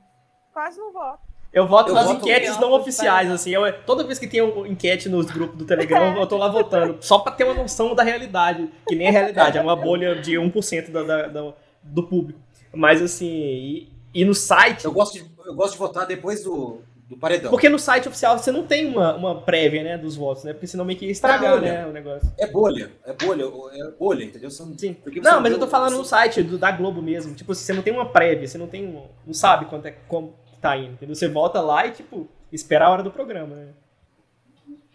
Quase não voto. Eu voto eu nas voto enquetes não oficiais, assim. Eu, toda vez que tem um enquete nos grupos do Telegram, eu tô lá votando. Só pra ter uma noção da realidade. Que nem é realidade, é uma bolha de 1% da, da, da, do público. Mas assim, e, e, no site. Eu gosto, de, eu gosto de votar depois do, do paredão. Porque no site oficial você não tem uma, uma prévia, né, dos votos, né? Porque senão meio que ia estragar, né, o negócio. É bolha, é bolha, é bolha, entendeu? São, Sim. Não, mas eu tô falando no site do, da Globo mesmo. Tipo, você não tem uma prévia, você não tem. Não sabe quanto é, como, tá indo, entendeu? Você volta lá e, tipo, espera a hora do programa, né?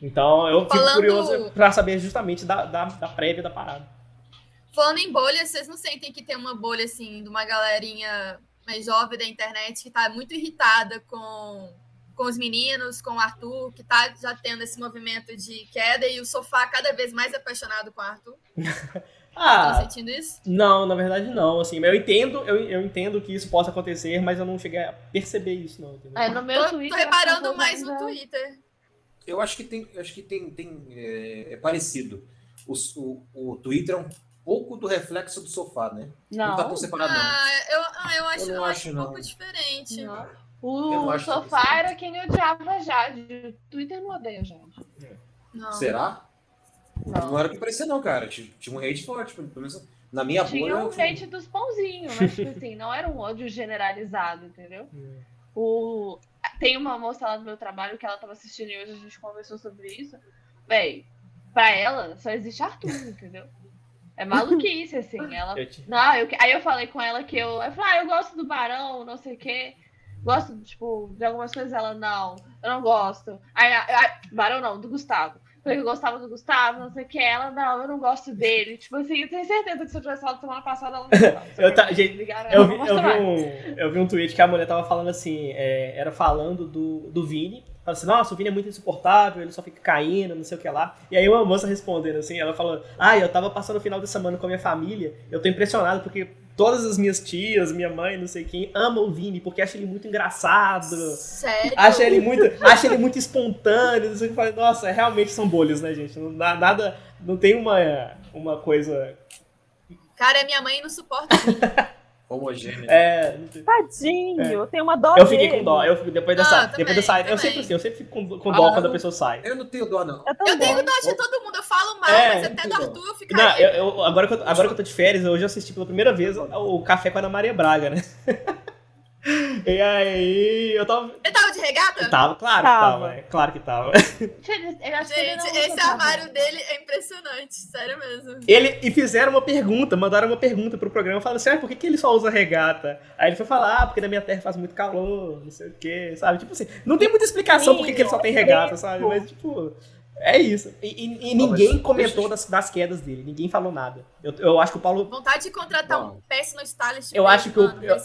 Então eu fico Falando... curioso pra saber justamente da, da, da prévia da parada. Falando em bolha, vocês não sentem que tem uma bolha, assim, de uma galerinha mais jovem da internet que tá muito irritada com, com os meninos, com o Arthur, que tá já tendo esse movimento de queda e o sofá cada vez mais apaixonado com o Arthur? Ah, tá sentindo isso? Não, na verdade não. Assim, eu entendo, eu, eu entendo que isso possa acontecer, mas eu não cheguei a perceber isso, não. Entendeu? É, no meu tô, Twitter. Tô reparando mais no Twitter. Eu acho que tem, acho que tem, tem é, é parecido. O, o, o Twitter é um pouco do reflexo do sofá, né? Não, não tá tão separado. Ah, eu, ah, eu acho, eu, eu acho, um não. pouco diferente. Não. O sofá era quem odiava Jade. O Twitter não odeia Jade. Não. Será? Não. não era o que parecia, não, cara. Tinha, tinha um hate forte, pelo menos na minha tinha bolha. Tinha um hate dos pãozinhos, mas tipo assim, não era um ódio generalizado, entendeu? É. O... Tem uma moça lá no meu trabalho que ela tava assistindo e hoje a gente conversou sobre isso. Véi, pra ela só existe Arthur, entendeu? É maluquice, assim. Ela. Não, eu... Aí eu falei com ela que eu. Eu falei, ah, eu gosto do Barão, não sei o quê. Gosto, tipo, de algumas coisas. Ela, não, eu não gosto. Aí, aí Barão não, do Gustavo porque eu gostava do Gustavo, não sei o que. Ela, não, eu não gosto dele. Tipo assim, eu tenho certeza que se eu tivesse falado semana passada, ela não gostava. eu, tá, gente, eu, vi, eu, vi um, eu vi um tweet que a mulher tava falando assim, é, era falando do, do Vini. Fala assim, nossa, o Vini é muito insuportável, ele só fica caindo, não sei o que lá. E aí uma moça respondendo assim, ela falou, ah, eu tava passando o final de semana com a minha família, eu tô impressionado porque todas as minhas tias, minha mãe, não sei quem, amam o Vini porque acha ele muito engraçado. Sério? Acha ele muito, acha ele muito espontâneo. Não sei, Nossa, realmente são bolhas, né, gente? Não, nada, não tem uma, uma coisa. Cara, minha mãe não suporta. homogêneo. É, Tadinho, é. tem uma dó Eu fiquei dele. com dó. Eu fico, depois dessa. Ah, depois dessa eu sempre assim, eu sempre fico com, com dó ah, quando a pessoa sai. Eu não tenho dó, não. Eu, eu tenho dó de todo mundo, eu falo mal, é, mas até do Arthur eu fico. Não, eu, eu, agora, que eu, agora que eu tô de férias, hoje eu assisti pela primeira vez o, o Café com a Ana Maria Braga, né? E aí, eu tava. Ele tava de regata? tava, claro tava. que tava. É, claro que tava. Gente, esse armário dele é impressionante, sério mesmo. Ele, e fizeram uma pergunta, mandaram uma pergunta pro programa, falando assim, ah, por que, que ele só usa regata? Aí ele foi falar, ah, porque na minha terra faz muito calor, não sei o quê, sabe? Tipo assim, não tem muita explicação Sim, por que, que ele só tem regata, sabe? Mas, tipo... É isso. E, e, e ninguém comentou das, das, quedas dele. Ninguém falou nada. Eu, eu acho que o Paulo. Vontade de contratar Bom. um péssimo stylist. Eu acho que o, eu,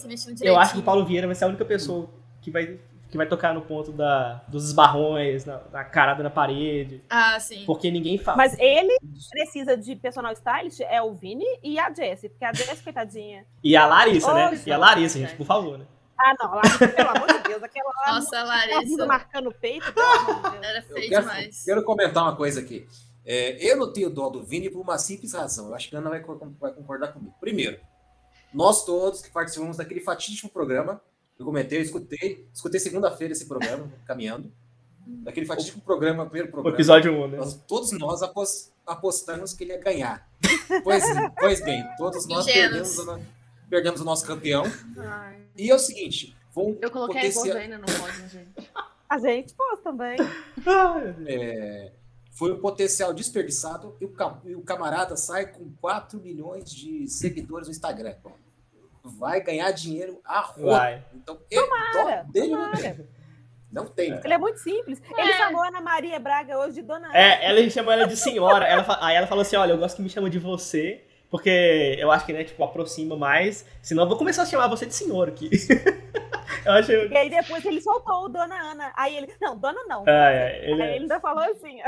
eu acho que o Paulo Vieira vai ser a única pessoa que vai, que vai tocar no ponto da, dos esbarrões, na, na carada na parede. Ah, sim. Porque ninguém fala. Mas ele precisa de personal stylist, é o Vini e a Jessie. Porque a Jessie, coitadinha. E a Larissa, oh, né? E a Larissa, gente, por favor, né? Ah, não, Larissa, pelo amor de Deus, aquela lá. Nossa, Larissa. marcando o peito, pelo amor de Deus. Era feio quero, demais. Quero comentar uma coisa aqui. É, eu não tenho dó do Vini por uma simples razão. Eu acho que a Ana vai, vai concordar comigo. Primeiro, nós todos que participamos daquele fatídico programa, eu comentei, eu escutei, escutei segunda-feira esse programa, caminhando. Daquele fatídico programa, primeiro programa. O episódio 1, né? Nós, todos nós apostamos que ele ia ganhar. Pois, pois bem, todos nós perdemos, perdemos o nosso campeão. Ai. E é o seguinte, vão Eu coloquei potencial... a ainda no pódio, gente. A gente pôs também. é, foi um potencial desperdiçado e o, e o camarada sai com 4 milhões de seguidores no Instagram. Vai ganhar dinheiro a rua. Então, tomara, dele tomara. não tem. Não tem. Ele é muito simples. É. Ele chamou a Ana Maria Braga hoje de Dona Ana. É, ela chamou ela de senhora. ela, aí ela falou assim: olha, eu gosto que me chama de você. Porque eu acho que, né, tipo, aproxima mais. Senão eu vou começar a chamar você de senhor aqui. eu acho... E aí depois ele soltou o Dona Ana. Aí ele. Não, Dona não. Ah, é, ele... Aí ele ainda falou assim.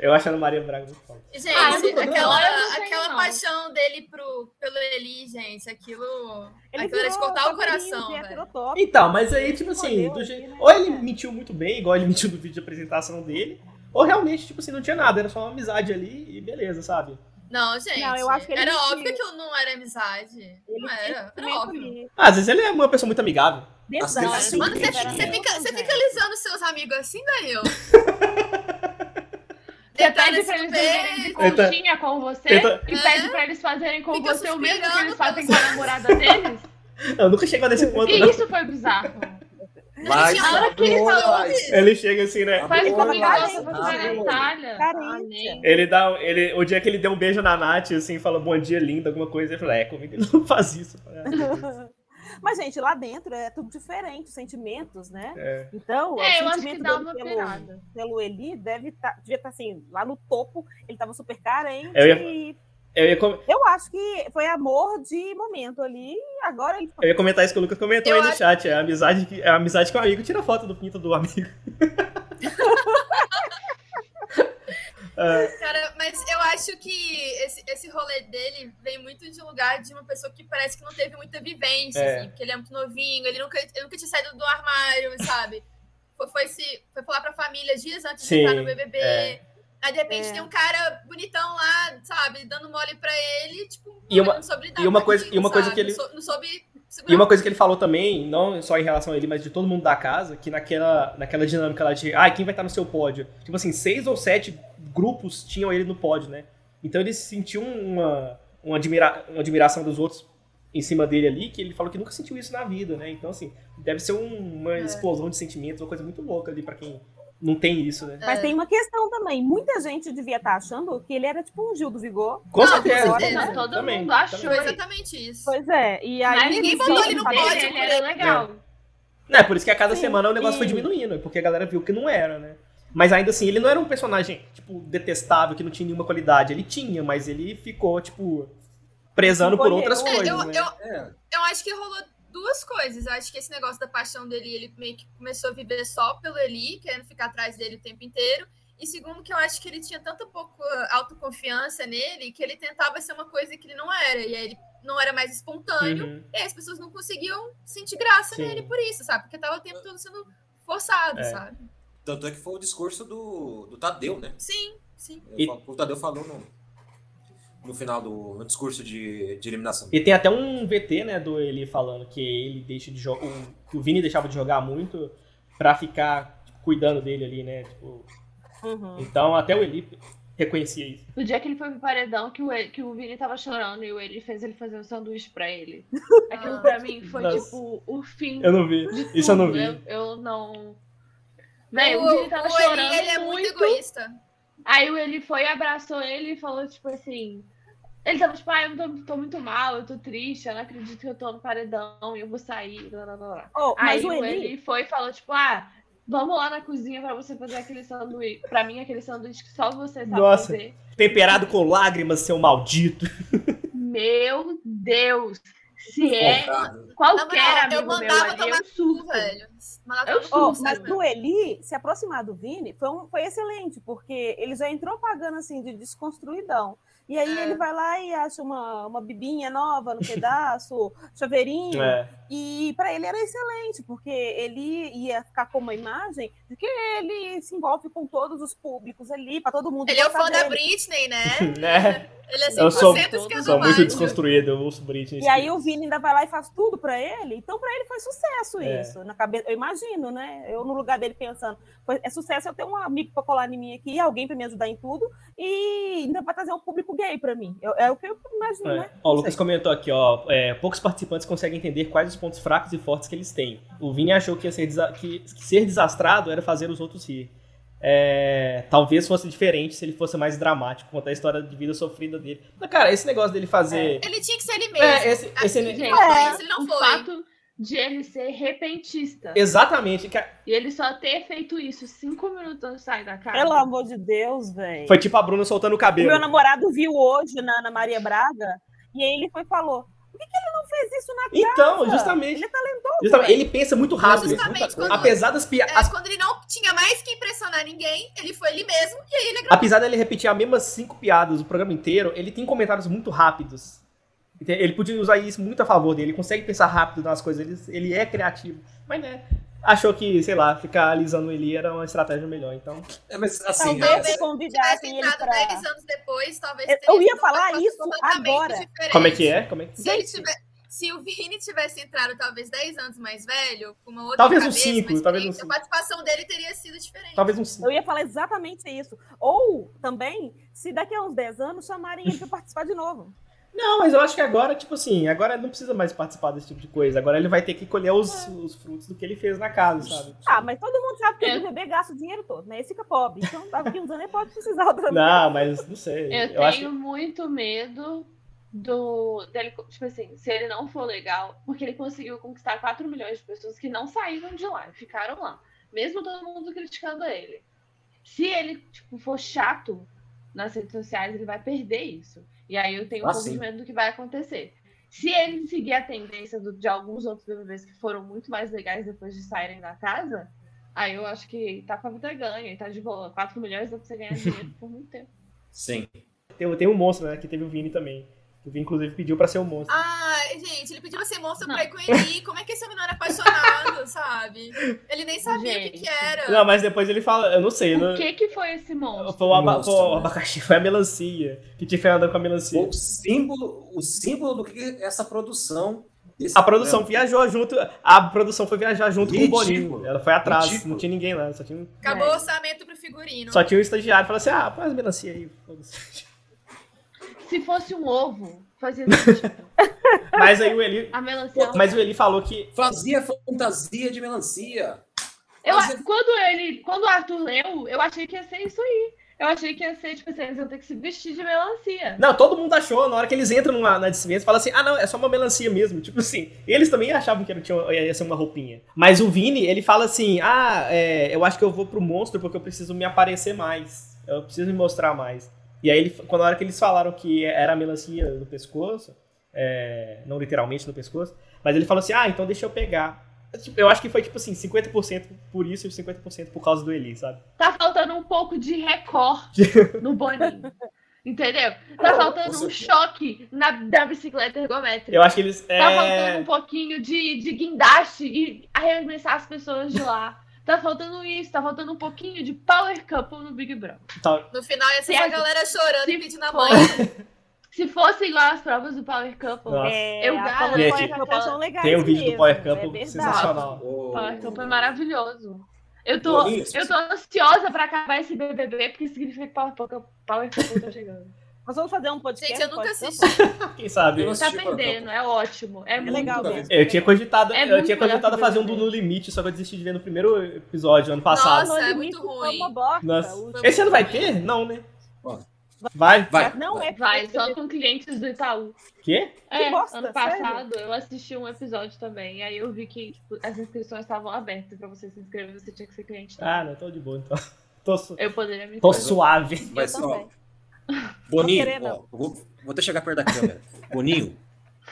eu acho a Ana Maria Braga muito forte. Gente, ah, aquela, aquela paixão dele pro, pelo Eli, gente, aquilo. Ele aquilo era de cortar o coração. Velho. Então, mas aí, tipo assim, do jeito... Né? ou ele mentiu muito bem, igual ele mentiu no vídeo de apresentação dele, ou realmente, tipo assim, não tinha nada, era só uma amizade ali e beleza, sabe? Não, gente. Não, eu acho que era óbvio que eu não era amizade. Ele não era. Era óbvio. Ah, às vezes ele é uma pessoa muito amigável. Mano, você, você, fica, você fica lisando seus amigos assim, Daniel? Você pede pra eles fazerem conchinha com você Eita. e pede pra eles fazerem com fica você o mesmo que eles fazem com a namorada deles? Eu nunca chegou nesse ponto. E não. isso foi bizarro. Mas a hora que ele falou Ele chega assim, né? Faz comigo. Ele dá. Ele, o dia que ele deu um beijo na Nath, assim, fala bom dia, linda, alguma coisa, ele fala, é, comigo ele não faz isso. Mas, gente, lá dentro é tudo diferente, sentimentos, né? É. Então, é, o sentimento dele pelo, pelo Eli deve tá, devia estar tá, assim, lá no topo, ele estava super carente ia, e eu, ia com... eu acho que foi amor de momento ali, agora ele... Eu ia comentar isso que o Lucas comentou eu aí no acho... chat, é a amizade, é a amizade com o amigo, tira foto do pinto do amigo. É. Cara, mas eu acho que esse, esse rolê dele vem muito de um lugar de uma pessoa que parece que não teve muita vivência, é. assim, porque ele é muito novinho, ele nunca, ele nunca tinha saído do armário, sabe? Foi, foi, se, foi falar pra família dias antes Sim, de entrar no BBB. É. Aí, de repente, é. tem um cara bonitão lá, sabe, dando mole pra ele, tipo, e uma, e uma coisa, e uma coisa que ele não, não soube e uma coisa que ele falou também, não só em relação a ele, mas de todo mundo da casa, que naquela, naquela dinâmica lá de, ah, quem vai estar no seu pódio? Tipo assim, seis ou sete grupos tinham ele no pódio, né? Então ele sentiu uma, uma, admira, uma admiração dos outros em cima dele ali, que ele falou que nunca sentiu isso na vida, né? Então, assim, deve ser um, uma é. explosão de sentimentos, uma coisa muito louca ali para quem não tem isso, né? Mas tem uma questão também. Muita gente devia estar tá achando que ele era tipo um Gil do Vigor. Com não, certeza. Agora, né? Todo também, mundo achou. Exatamente isso. Pois é. E aí Mas ninguém botou ele no pódio. Ele era legal. É. é, por isso que a cada Sim, semana o negócio e... foi diminuindo, porque a galera viu que não era, né? Mas ainda assim, ele não era um personagem, tipo, detestável, que não tinha nenhuma qualidade. Ele tinha, mas ele ficou, tipo, prezando por outras é, coisas, eu, né? Eu, é. eu acho que rolou duas coisas. Eu acho que esse negócio da paixão dele, ele meio que começou a viver só pelo Eli, querendo ficar atrás dele o tempo inteiro. E segundo, que eu acho que ele tinha tanta pouco autoconfiança nele que ele tentava ser uma coisa que ele não era. E aí ele não era mais espontâneo, uhum. e as pessoas não conseguiam sentir graça Sim. nele por isso, sabe? Porque tava o tempo todo sendo forçado, é. sabe? Tanto é que foi o discurso do, do Tadeu, né? Sim, sim. E... O Tadeu falou no, no final do no discurso de, de eliminação. E tem até um VT, né, do ele falando que ele deixa de jogar. Que o Vini deixava de jogar muito pra ficar tipo, cuidando dele ali, né? Tipo. Uhum. Então até o Eli reconhecia isso. No dia que ele foi pro paredão, que o, que o Vini tava chorando e o Eli fez ele fazer um sanduíche pra ele. Aquilo pra mim foi Nossa. tipo o fim. Eu não vi. Isso eu não vi. Eu, eu não. Véi, o, o Vini tava o chorando. Eli, ele é muito, muito egoísta. Aí o Eli foi, abraçou ele e falou, tipo assim. Ele tava tipo, ah, eu tô, tô, muito mal, eu tô triste, eu não acredito que eu tô no paredão e eu vou sair. Blá, blá, blá. Oh, Aí o Eli... Eli foi e falou, tipo, ah, vamos lá na cozinha pra você fazer aquele sanduíche. Pra mim, aquele sanduíche que só você sabe Nossa, fazer. Temperado com lágrimas, seu maldito. Meu Deus! Se é qualquer não, amigo eu meu ali, eu surto. Velho. Eu surto. Oh, mas do Eli, se aproximar do Vini, foi, um, foi excelente, porque ele já entrou pagando assim de desconstruidão. E aí é. ele vai lá e acha uma, uma bibinha nova no pedaço, chaveirinho. É. E para ele era excelente, porque ele ia ficar com uma imagem de que ele se envolve com todos os públicos ali, para todo mundo. Ele é o fã dele. da Britney, né? né? Ele é 100% eu sou, sou muito desconstruído, eu ouço Britney. E aí o Vini ainda vai lá e faz tudo para ele. Então para ele foi sucesso é. isso. Na cabeça, eu imagino, né? Eu no lugar dele pensando, é sucesso eu ter um amigo para colar em mim aqui, alguém para me ajudar em tudo e ainda vai trazer um público gay para mim. Eu, é o que eu imagino, é. né? Ó, o Lucas comentou aqui, ó, é, poucos participantes conseguem entender quais os pontos fracos e fortes que eles têm. O Vini achou que, ser, que, que ser desastrado era fazer os outros rir. É, talvez fosse diferente se ele fosse mais dramático, contar a história de vida sofrida dele. Mas, cara, esse negócio dele fazer. É, ele tinha que ser ele mesmo. É, esse, esse... Gente, é, ele não foi. Fato de ele ser repentista. Exatamente. E ele só ter feito isso cinco minutos antes de sair da casa. Pelo amor de Deus, velho. Foi tipo a Bruna soltando o cabelo. O meu namorado viu hoje na Ana Maria Braga e aí ele foi falou: por que, que, ele não fez isso na casa? Então, justamente. Ele é talentoso. Justamente, ele pensa muito rápido. Justamente. Quando, apesar das piadas. É, quando ele não tinha mais que impressionar ninguém, ele foi ele mesmo e aí ele gravou. Apesar dele repetir as mesmas cinco piadas o programa inteiro, ele tem comentários muito rápidos. Ele podia usar isso muito a favor dele. Ele consegue pensar rápido nas coisas. Ele, ele é criativo. Mas, né? Achou que, sei lá, ficar alisando ele era uma estratégia melhor, então. É, mas assim, talvez é, convidassem ele pra... 10 anos depois, talvez Eu ia falar isso agora. Diferente. Como é que é? Como é que... Se, ele tiver, se o Vini tivesse entrado talvez 10 anos mais velho, com uma outra talvez cabeça, um 5, talvez um 5. a participação dele teria sido diferente. Talvez um 5. Eu ia falar exatamente isso. Ou também, se daqui a uns 10 anos chamarem ele para participar de novo. Não, mas eu acho que agora, tipo assim, agora ele não precisa mais participar desse tipo de coisa. Agora ele vai ter que colher os, os frutos do que ele fez na casa, sabe? Ah, mas todo mundo sabe que é. o bebê gasta o dinheiro todo, né? Esse fica pobre. Então, daqui uns anos ele pode precisar outra vez. Não, mas não sei. Eu, eu tenho acho... muito medo do dele, tipo assim, se ele não for legal, porque ele conseguiu conquistar 4 milhões de pessoas que não saíram de lá, ficaram lá, mesmo todo mundo criticando ele. Se ele tipo for chato nas redes sociais, ele vai perder isso. E aí eu tenho um ah, pouco de medo do que vai acontecer. Se ele seguir a tendência do, de alguns outros BBBs que foram muito mais legais depois de saírem da casa, aí eu acho que tá com a vida ganha e tá de boa. 4 milhões dá pra você ganhar dinheiro por muito tempo. Sim. Tem, tem um monstro, né? Que teve o Vini também. O Vini, inclusive, pediu pra ser um monstro. Ah, gente, ele pediu pra ser monstro não. pra ir com ele. Como é que esse homem não era apaixonado, sabe? Ele nem sabia gente. o que, que, era. Não, mas depois ele fala, eu não sei. O não... que que foi esse monstro? Foi o, aba monstro, foi o né? abacaxi, foi a melancia. Que tinha andando com a melancia. O símbolo, o símbolo do que é essa produção a produção viajou junto. A produção foi viajar junto Ridículo. com o Boninho. Ela foi atrás, Ridículo. não tinha ninguém lá. Só tinha... Acabou é. o orçamento pro figurino. Só tinha um estagiário. Falou assim: ah, põe as melancia aí. Se fosse um ovo, fazia. Mas aí o Eli. A melancia. Mas o Eli falou que. Fazia fantasia de melancia. Eu, Fazia... quando, ele, quando o Arthur leu, eu achei que ia ser isso aí. Eu achei que ia ser, tipo assim, eles iam ter que se vestir de melancia. Não, todo mundo achou, na hora que eles entram numa, na disciplina, fala assim, ah não, é só uma melancia mesmo. Tipo assim, eles também achavam que tinha, ia ser uma roupinha. Mas o Vini, ele fala assim, ah, é, eu acho que eu vou pro monstro porque eu preciso me aparecer mais. Eu preciso me mostrar mais. E aí, ele, quando na hora que eles falaram que era a melancia no pescoço, é, não literalmente no pescoço, mas ele falou assim, ah, então deixa eu pegar. Tipo, eu acho que foi tipo assim, 50% por isso e 50% por causa do Eli, sabe? Tá faltando um pouco de recorte no Boninho. Entendeu? Tá faltando um choque na, da bicicleta ergométrica. Eu acho que eles. Tá é... faltando um pouquinho de, de guindaste e arremessar as pessoas de lá. Tá faltando isso, tá faltando um pouquinho de power couple no Big Brother. Tá. No final ia ser a galera chorando e pedindo a mãe. Se fosse igual as provas do Power Couple, é, eu garanto. Gente, Power são legais tem um vídeo mesmo, do Power Couple é sensacional. O Power Couple é maravilhoso. Eu tô, eu tô ansiosa pra acabar esse BBB, porque significa que Power Power Couple tá chegando. Nós vamos fazer um podcast. Gente, eu nunca assisti. Quem sabe? Não tá perdendo, é ótimo. É, é muito legal mesmo. Eu tinha cogitado, é eu tinha cogitado fazer um do No Limite, só que eu desisti de ver no primeiro episódio, ano passado. Nossa, é muito ruim. Nossa. Esse ano vai ter? Não, né? Vai? Vai. Não é Vai, só com clientes do Itaú. Quê? É, bosta, ano passado sério? eu assisti um episódio também. Aí eu vi que tipo, as inscrições estavam abertas pra você se inscrever, você tinha que ser cliente. Também. Ah, não, tô de boa então. Tô, su... eu poderia me Tô suave. Mas, ó, Boninho, ó, vou, vou até chegar perto da câmera. Boninho,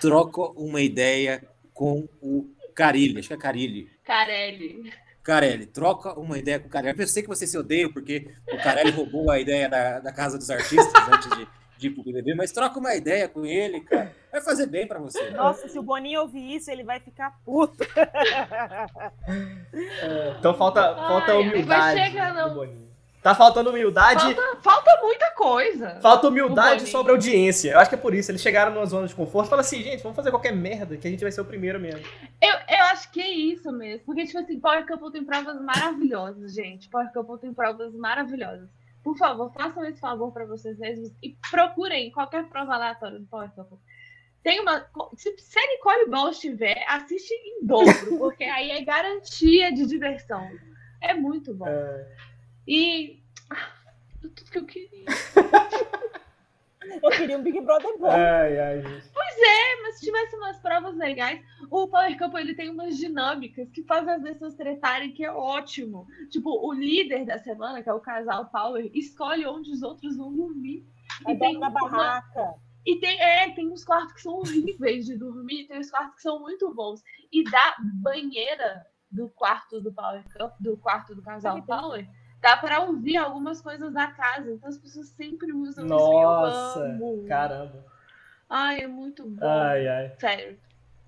troca uma ideia com o Carilli. Acho que é Carilli. Carelli. Carelli, troca uma ideia com o Carelli. Eu sei que você se odeia porque o Carelli roubou a ideia da, da Casa dos Artistas antes de, de ir pro BBB, mas troca uma ideia com ele, cara. Vai fazer bem para você. Nossa, se o Boninho ouvir isso, ele vai ficar puto. É, então falta, falta Ai, humildade chegar, não. Tá faltando humildade. Falta, falta muita coisa. Falta humildade sobre audiência. Eu acho que é por isso. Eles chegaram numa zona de conforto e falaram assim, gente, vamos fazer qualquer merda que a gente vai ser o primeiro mesmo. Eu, eu acho que é isso mesmo. Porque, tipo assim, Power Couple tem provas maravilhosas, gente. Power Couple tem provas maravilhosas. Por favor, façam esse favor para vocês mesmos e procurem qualquer prova aleatória do Power Couple. Tem uma. Se, se a Nicole Ball estiver, assiste em dobro, porque aí é garantia de diversão. É muito bom. É... E. Ah, tudo que eu queria. eu queria um Big Brother bom. Ai, ai, gente. Pois é, mas se tivesse umas provas legais, o Power Couple ele tem umas dinâmicas que fazem as pessoas tretarem, que é ótimo. Tipo, o líder da semana, que é o casal Power, escolhe onde os outros vão dormir. e tem uma barraca. E tem, é, tem uns quartos que são horríveis de dormir, tem uns quartos que são muito bons. E da banheira do quarto do Power Couple, do quarto do casal Power dá para ouvir algumas coisas da casa. Então as pessoas sempre usam Nossa, isso. Nossa, caramba. Ai, é muito bom. Ai, ai. Sério.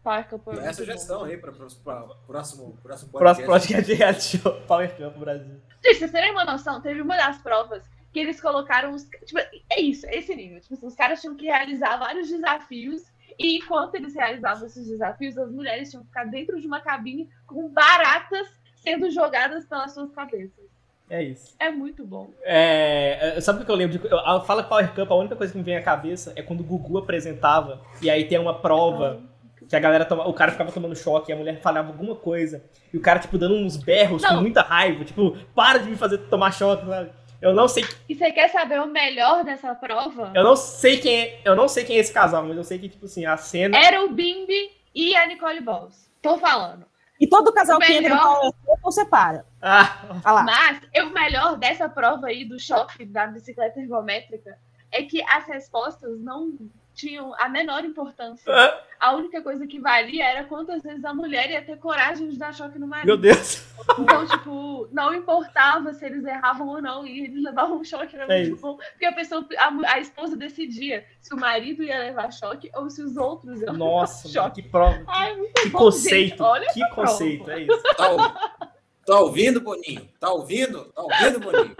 Power Couple. É sugestão aí para o próximo, próximo podcast. Próximo podcast de reality show Power Couple Brasil. Gente, vocês terem uma noção, teve uma das provas que eles colocaram os. Tipo, é isso, é esse nível. Tipo, os caras tinham que realizar vários desafios. E enquanto eles realizavam esses desafios, as mulheres tinham que ficar dentro de uma cabine com baratas sendo jogadas pelas suas cabeças. É isso. É muito bom. É, sabe o que eu lembro? De, eu, fala Power Cup, a única coisa que me vem à cabeça é quando o Gugu apresentava e aí tem uma prova que a galera toma, o cara ficava tomando choque e a mulher falava alguma coisa e o cara tipo dando uns berros não. com muita raiva, tipo, para de me fazer tomar choque, sabe? Eu não sei. E você quer saber o melhor dessa prova? Eu não sei quem é, eu não sei quem é esse casal, mas eu sei que tipo assim, a cena Era o Bimbi e a Nicole Balls. Tô falando. E todo casal que entra no Power Couple separa. Ah. ah Mas o melhor dessa prova aí do choque da bicicleta ergométrica é que as respostas não tinham a menor importância. Ah. A única coisa que valia era quantas vezes a mulher ia ter coragem de dar choque no marido. Meu Deus! Então, tipo, não importava se eles erravam ou não, e eles levavam um choque, era é muito bom. Porque a pessoa, a, a, esposa decidia se o marido ia levar choque ou se os outros iam Nossa, levar choque. que prova. Ai, que bom, conceito. Gente, olha que conceito, prova. é isso. Tá, tá ouvindo, Boninho? Tá ouvindo? Tá ouvindo, Boninho?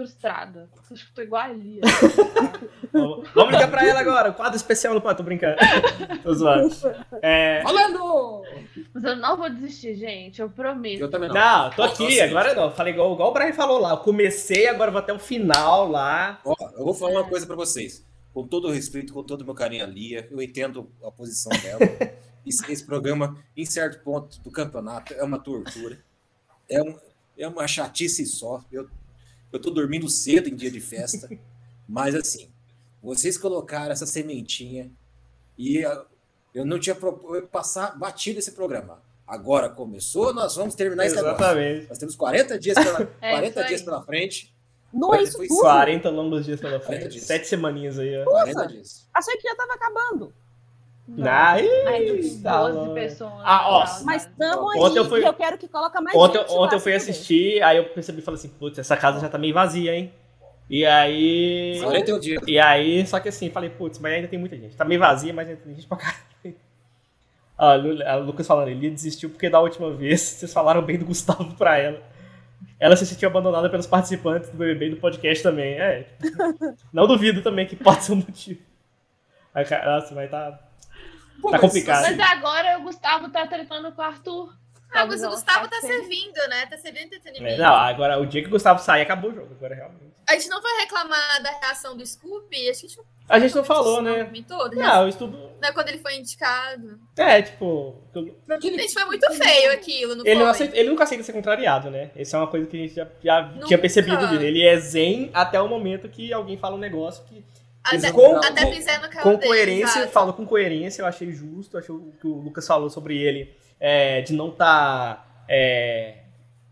Frustrada. Acho que tô igual a Lia. Vamos ligar pra ela agora. Quadro especial no Tô brincando. Tô zoando. É... Falando! Mas eu não vou desistir, gente. Eu prometo. Eu também não. Não, tô aqui. Agora não. Falei igual, igual o Brian falou lá. Eu comecei, agora vou até o final lá. Ó, eu vou falar uma coisa pra vocês. Com todo o respeito, com todo o meu carinho a Lia, eu entendo a posição dela. esse, esse programa, em certo ponto do campeonato, é uma tortura. É, um, é uma chatice só. Eu eu tô dormindo cedo em dia de festa. mas assim, vocês colocaram essa sementinha e eu não tinha passar batido esse programa. Agora começou, nós vamos terminar esse Exatamente. Nós temos 40 dias pela, é, 40 dias pela frente. Não é isso tudo. 40 longos dias pela frente. Dias. Sete semaninhas aí. Ó. 40 dias. Achei que já tava acabando. Ai, tá 12 pessoas. Ah, ó. Mas estamos aí, eu, fui... eu quero que coloque mais ontem, gente. Ontem eu fui assistir, aí eu percebi e falei assim, putz, essa casa já tá meio vazia, hein? E aí. 41 dias. E aí, só que assim, falei, putz, mas ainda tem muita gente. Tá meio vazia, mas ainda tem gente pra caralho. Ah, o Lucas falando, ele desistiu porque da última vez vocês falaram bem do Gustavo pra ela. Ela se sentiu abandonada pelos participantes do BBB e do podcast também. É. Não duvido também que pode ser um motivo. Nossa, vai tá. Tá complicado. Mas agora o Gustavo tá tretando com o Arthur. Ah, mas o Gustavo tá servindo, né? Tá servindo entretenimento. Não, agora o dia que o Gustavo sair, acabou o jogo. Agora realmente. A gente não vai reclamar da reação do Scoop? A gente, a gente não falou, né? Todo, não, o estudo. Não é quando ele foi indicado. É, tipo. Aquele... Gente, foi muito feio aquilo, não ele, foi? Não aceita, ele nunca aceita ser contrariado, né? Essa é uma coisa que a gente já, já tinha percebido dele. Ele é zen até o momento que alguém fala um negócio que. Até, com, até com, com coerência, dele, falo com coerência, eu achei justo, achei o que o Lucas falou sobre ele, é, de não estar tá é,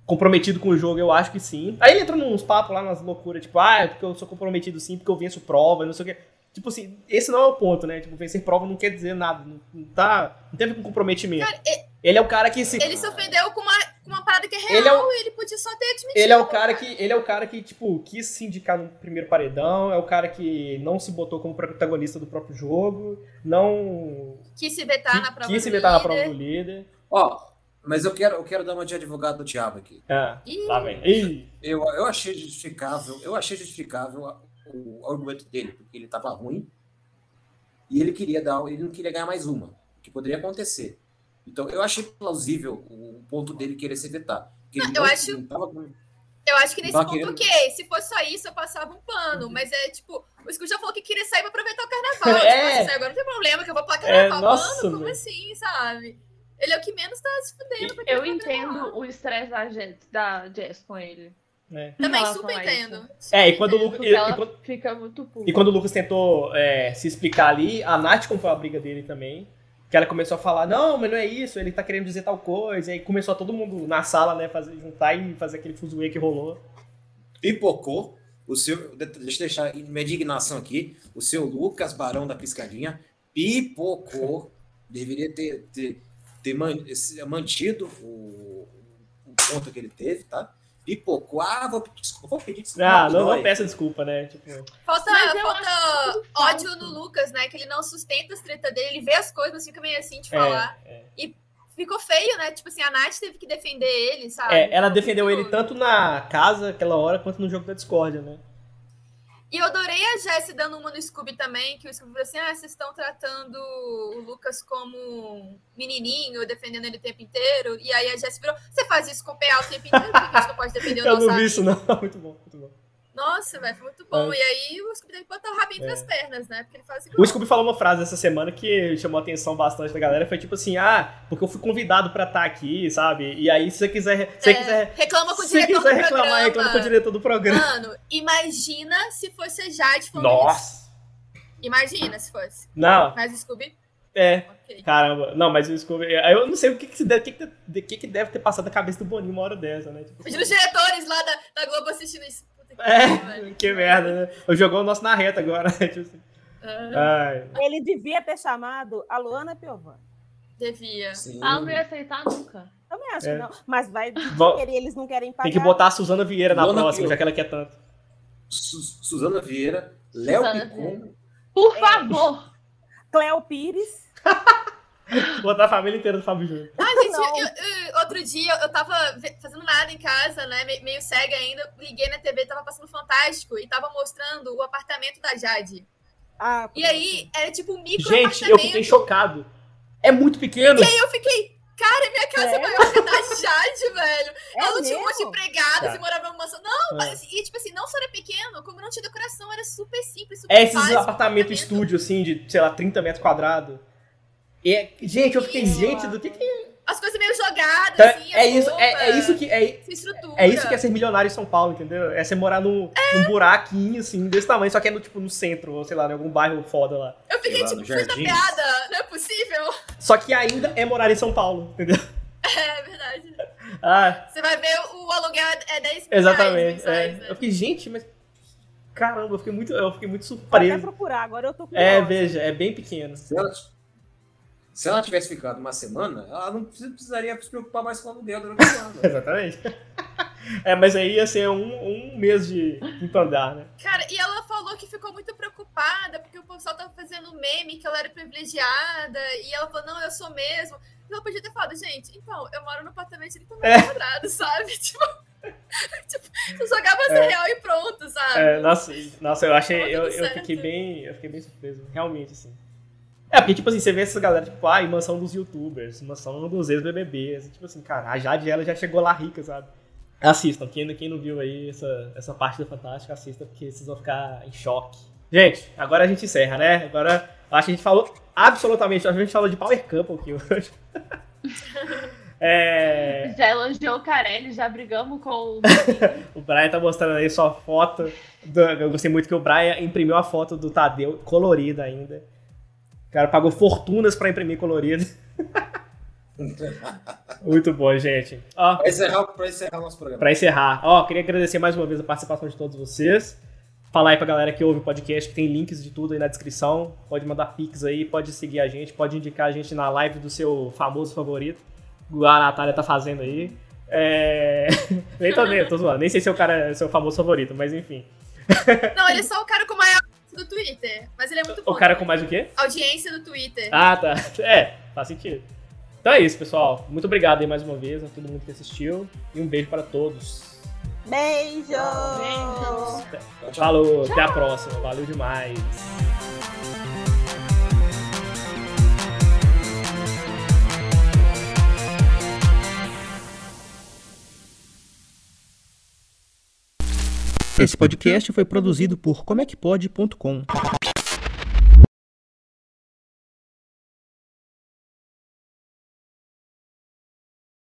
comprometido com o jogo, eu acho que sim. Aí ele entra nos papos lá, nas loucuras, tipo, ah, é porque eu sou comprometido sim, porque eu venço prova, não sei o quê. Tipo assim, esse não é o ponto, né? Tipo, vencer prova não quer dizer nada. Não, tá, não teve com comprometimento. Cara, ele, ele, é o cara que se. Ele se ofendeu com uma, uma parada que é real ele, é o, ele podia só ter admitido. Ele é o cara que. Ele é o cara que, tipo, quis se indicar no primeiro paredão, é o cara que não se botou como protagonista do próprio jogo, não. Quis se vetar na prova quis se vetar na prova do líder. Ó, mas eu quero, eu quero dar uma de advogado do diabo aqui. Ah, lá vem. Eu, eu achei justificável, eu achei justificável o, o argumento dele, porque ele estava ruim e ele queria dar, ele não queria ganhar mais uma, que poderia acontecer. Então eu achei plausível o ponto dele querer se vetar. Não, eu acho. Com, eu acho que nesse ponto, querendo... ok. Se fosse só isso, eu passava um pano. Uhum. Mas é tipo, o Scrooge já falou que queria sair pra aproveitar o carnaval. é. tipo, agora não tem problema que eu vou pra carnaval. É, nossa, mano, como assim, sabe? Ele é o que menos tá se fudendo. Eu entendo o estresse da, da Jess com ele. É. Também super entendo. Super é, e quando o Lucas. E, quando, fica muito puta. E quando o Lucas tentou é, se explicar ali, a Nath comprou a briga dele também. Que ela começou a falar, não, mas não é isso, ele tá querendo dizer tal coisa. E aí começou todo mundo na sala, né, fazer, juntar e fazer aquele fuzuê que rolou. Pipocou. O seu, deixa eu deixar minha indignação aqui. O seu Lucas Barão da Piscadinha pipocou. Deveria ter, ter ter mantido o, o ponto que ele teve, tá? Pipocou, ah, vou, desculpa, vou pedir desculpa. Ah, não, não peça desculpa, né? Tipo... Falta, falta ódio no Lucas, né? Que ele não sustenta as treta dele, ele vê as coisas, mas fica meio assim de é, falar. É, é. E ficou feio, né? Tipo assim, a Nath teve que defender ele, sabe? É, ela defendeu ele tanto na casa aquela hora quanto no jogo da Discord, né? E eu adorei a Jessie dando uma no Scooby também, que o Scooby falou assim: ah, vocês estão tratando o Lucas como menininho, defendendo ele o tempo inteiro. E aí a Jessie virou: você faz isso com o PA o tempo inteiro, por que você não pode defender o Eu não vi isso, não. Muito bom, muito bom. Nossa, velho, foi muito bom. É. E aí o Scooby teve que botar o rabinho entre é. as pernas, né? Porque ele faz assim, O Scooby falou uma frase essa semana que chamou a atenção bastante da galera. Foi tipo assim, ah, porque eu fui convidado pra estar aqui, sabe? E aí, se você quiser. Se é, quiser reclama com o diretor do reclamar, programa. reclama com o diretor do programa. Mano, imagina se fosse a Jade falando Nossa! Isso. Imagina se fosse. Não. Mas o Scooby. É. Okay. Caramba. Não, mas o Scooby. Eu não sei o que, que, deve, que, que, que deve ter passado na cabeça do Boninho uma hora dessa, né? Tipo, os diretores lá da, da Globo assistindo isso. É, que merda, né? Eu jogou o nosso na reta agora. tipo assim. uhum. Ele devia ter chamado a Luana Piovani. Devia. Sim. Ah, não ia aceitar nunca. Também acho é. que não. Mas vai querer, eles não querem pagar. Tem que botar a Suzana Vieira na Luana próxima, já que ela quer tanto. Su Suzana Vieira, Léo Picon. Por favor! Cléo Pires. Botar a família inteira do Fábio Júnior. Ah, gente, eu, eu, outro dia eu tava fazendo nada em casa, né? Meio cega ainda. Liguei na TV, tava passando Fantástico e tava mostrando o apartamento da Jade. Ah, e aí, era tipo um micro Gente, eu fiquei chocado. É muito pequeno. E aí eu fiquei, cara, minha casa é, é maior que a da Jade, velho. É ela não tinha um monte de empregados tá. e morava numa mansão. Não, é. mas, e tipo assim, não só era pequeno, como não tinha decoração, era super simples, super É esses apartamentos apartamento estúdio, assim, de, sei lá, 30 metros quadrados. E, gente, eu fiquei, isso. gente, do que que. As coisas meio jogadas, então, assim, é isso, é, é, isso que é, é isso que é ser milionário em São Paulo, entendeu? É você morar num, é. num buraquinho assim desse tamanho, só que é no tipo no centro, ou sei lá, em algum bairro foda lá. Eu fiquei tipo, puta piada, não é possível. Só que ainda é morar em São Paulo, entendeu? É verdade. Ah. Você vai ver o aluguel é 10 mil Exatamente. Reais, é. Né? Eu fiquei, gente, mas caramba, eu fiquei muito, eu fiquei muito surpreso. Vou procurar, agora eu tô com É, veja, é bem pequeno. Se ela tivesse ficado uma semana, ela não precisaria se preocupar mais com o aluguel durante o ano. Exatamente. É, mas aí ia ser um, um mês de quinto andar, né? Cara, e ela falou que ficou muito preocupada porque o pessoal tava fazendo meme que ela era privilegiada. E ela falou, não, eu sou mesmo. Ela podia ter falado, gente, então, eu moro no apartamento de 30 metros é. quadrados, sabe? Tipo, tipo, eu jogava é. real e pronto, sabe? É, nossa, nossa, eu achei. Eu, eu, fiquei bem. Eu fiquei bem surpreso, realmente, assim. É, porque, tipo assim, você vê essa galera, tipo, ai, ah, mansão dos youtubers, mansão dos ex-BBBs, tipo assim, cara, a Jade, ela já chegou lá rica, sabe? Assistam, quem, quem não viu aí essa, essa parte do Fantástico, assista, porque vocês vão ficar em choque. Gente, agora a gente encerra, né? Agora, acho que a gente falou absolutamente, a gente falou de Power Couple aqui hoje. É... Já elogiou o Carelli, já brigamos com o. o Brian tá mostrando aí sua foto. Do... Eu gostei muito que o Brian imprimiu a foto do Tadeu colorida ainda. O cara pagou fortunas para imprimir colorido. muito bom, gente. Ó, pra, encerrar, pra encerrar nosso programa. Pra encerrar. Ó, queria agradecer mais uma vez a participação de todos vocês. Falar aí pra galera que ouve o podcast que tem links de tudo aí na descrição. Pode mandar pics aí, pode seguir a gente, pode indicar a gente na live do seu famoso favorito igual a Natália tá fazendo aí. É... Nem nem, tô zoando. Nem sei se é o cara é seu famoso favorito, mas enfim. Não, ele é só o cara com maior do Twitter, mas ele é muito bom. O cara com mais o quê? Audiência do Twitter. Ah, tá. É, faz sentido. Então é isso, pessoal. Muito obrigado aí mais uma vez a todo mundo que assistiu. E um beijo para todos. Beijo! Beijo! Falou, Tchau. até a próxima. Valeu demais. Esse podcast foi produzido por comecpod.com.